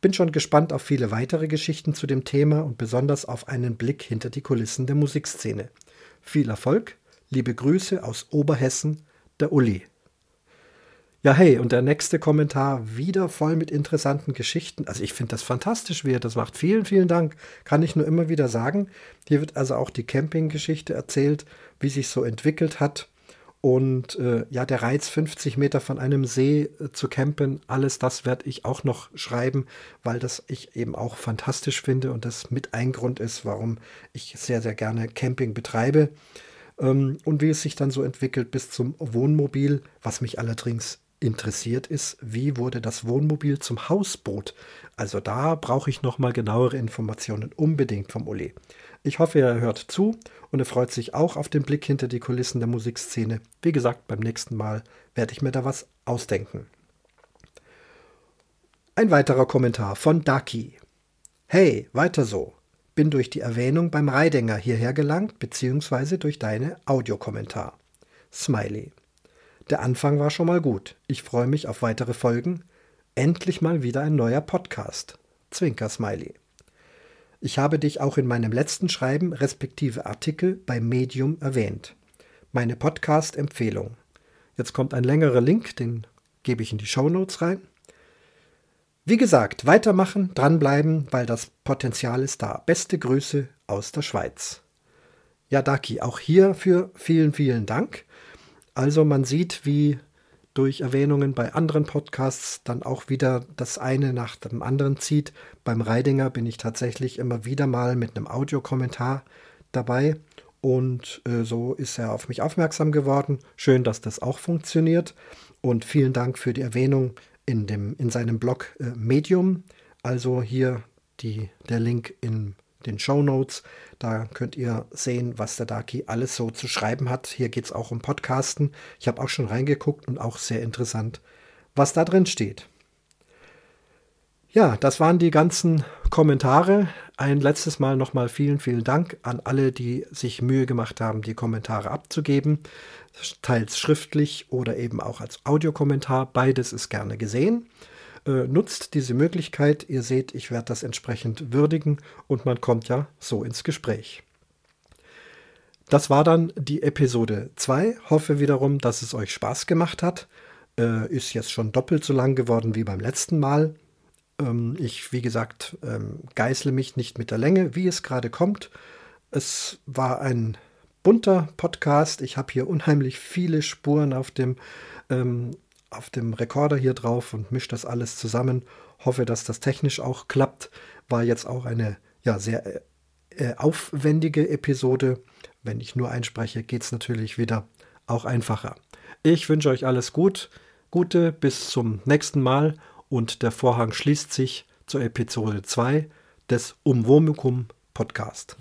Bin schon gespannt auf viele weitere Geschichten zu dem Thema und besonders auf einen Blick hinter die Kulissen der Musikszene. Viel Erfolg, liebe Grüße aus Oberhessen, der Uli. Ja, hey, und der nächste Kommentar wieder voll mit interessanten Geschichten. Also ich finde das fantastisch, wie er das macht. Vielen, vielen Dank. Kann ich nur immer wieder sagen. Hier wird also auch die Campinggeschichte erzählt, wie sich so entwickelt hat. Und äh, ja, der Reiz, 50 Meter von einem See äh, zu campen, alles das werde ich auch noch schreiben, weil das ich eben auch fantastisch finde und das mit ein Grund ist, warum ich sehr, sehr gerne Camping betreibe. Ähm, und wie es sich dann so entwickelt bis zum Wohnmobil, was mich allerdings interessiert ist, wie wurde das Wohnmobil zum Hausboot? Also da brauche ich noch mal genauere Informationen unbedingt vom Uli. Ich hoffe, er hört zu und er freut sich auch auf den Blick hinter die Kulissen der Musikszene. Wie gesagt, beim nächsten Mal werde ich mir da was ausdenken. Ein weiterer Kommentar von Daki. Hey, weiter so. Bin durch die Erwähnung beim Reidinger hierher gelangt, beziehungsweise durch deine Audiokommentar. Smiley. Der Anfang war schon mal gut. Ich freue mich auf weitere Folgen. Endlich mal wieder ein neuer Podcast. Zwinker Smiley. Ich habe dich auch in meinem letzten Schreiben respektive Artikel bei Medium erwähnt. Meine Podcast-Empfehlung. Jetzt kommt ein längerer Link, den gebe ich in die Show Notes rein. Wie gesagt, weitermachen, dranbleiben, weil das Potenzial ist da. Beste Grüße aus der Schweiz. Ja, Daki, auch hierfür vielen, vielen Dank. Also man sieht, wie durch Erwähnungen bei anderen Podcasts dann auch wieder das eine nach dem anderen zieht. Beim Reidinger bin ich tatsächlich immer wieder mal mit einem Audiokommentar dabei und äh, so ist er auf mich aufmerksam geworden. Schön, dass das auch funktioniert und vielen Dank für die Erwähnung in, dem, in seinem Blog äh, Medium. Also hier die, der Link in den Show Notes. Da könnt ihr sehen, was der Daki alles so zu schreiben hat. Hier geht es auch um Podcasten. Ich habe auch schon reingeguckt und auch sehr interessant, was da drin steht. Ja, das waren die ganzen Kommentare. Ein letztes Mal nochmal vielen, vielen Dank an alle, die sich Mühe gemacht haben, die Kommentare abzugeben. Teils schriftlich oder eben auch als Audiokommentar. Beides ist gerne gesehen. Äh, nutzt diese Möglichkeit. Ihr seht, ich werde das entsprechend würdigen und man kommt ja so ins Gespräch. Das war dann die Episode 2. Hoffe wiederum, dass es euch Spaß gemacht hat. Äh, ist jetzt schon doppelt so lang geworden wie beim letzten Mal. Ähm, ich, wie gesagt, ähm, geißle mich nicht mit der Länge, wie es gerade kommt. Es war ein bunter Podcast. Ich habe hier unheimlich viele Spuren auf dem, ähm, auf dem Rekorder hier drauf und mische das alles zusammen. Hoffe, dass das technisch auch klappt. War jetzt auch eine ja, sehr äh, äh aufwendige Episode. Wenn ich nur einspreche, geht es natürlich wieder auch einfacher. Ich wünsche euch alles gut, Gute bis zum nächsten Mal und der Vorhang schließt sich zur Episode 2 des Umwomukum Podcast.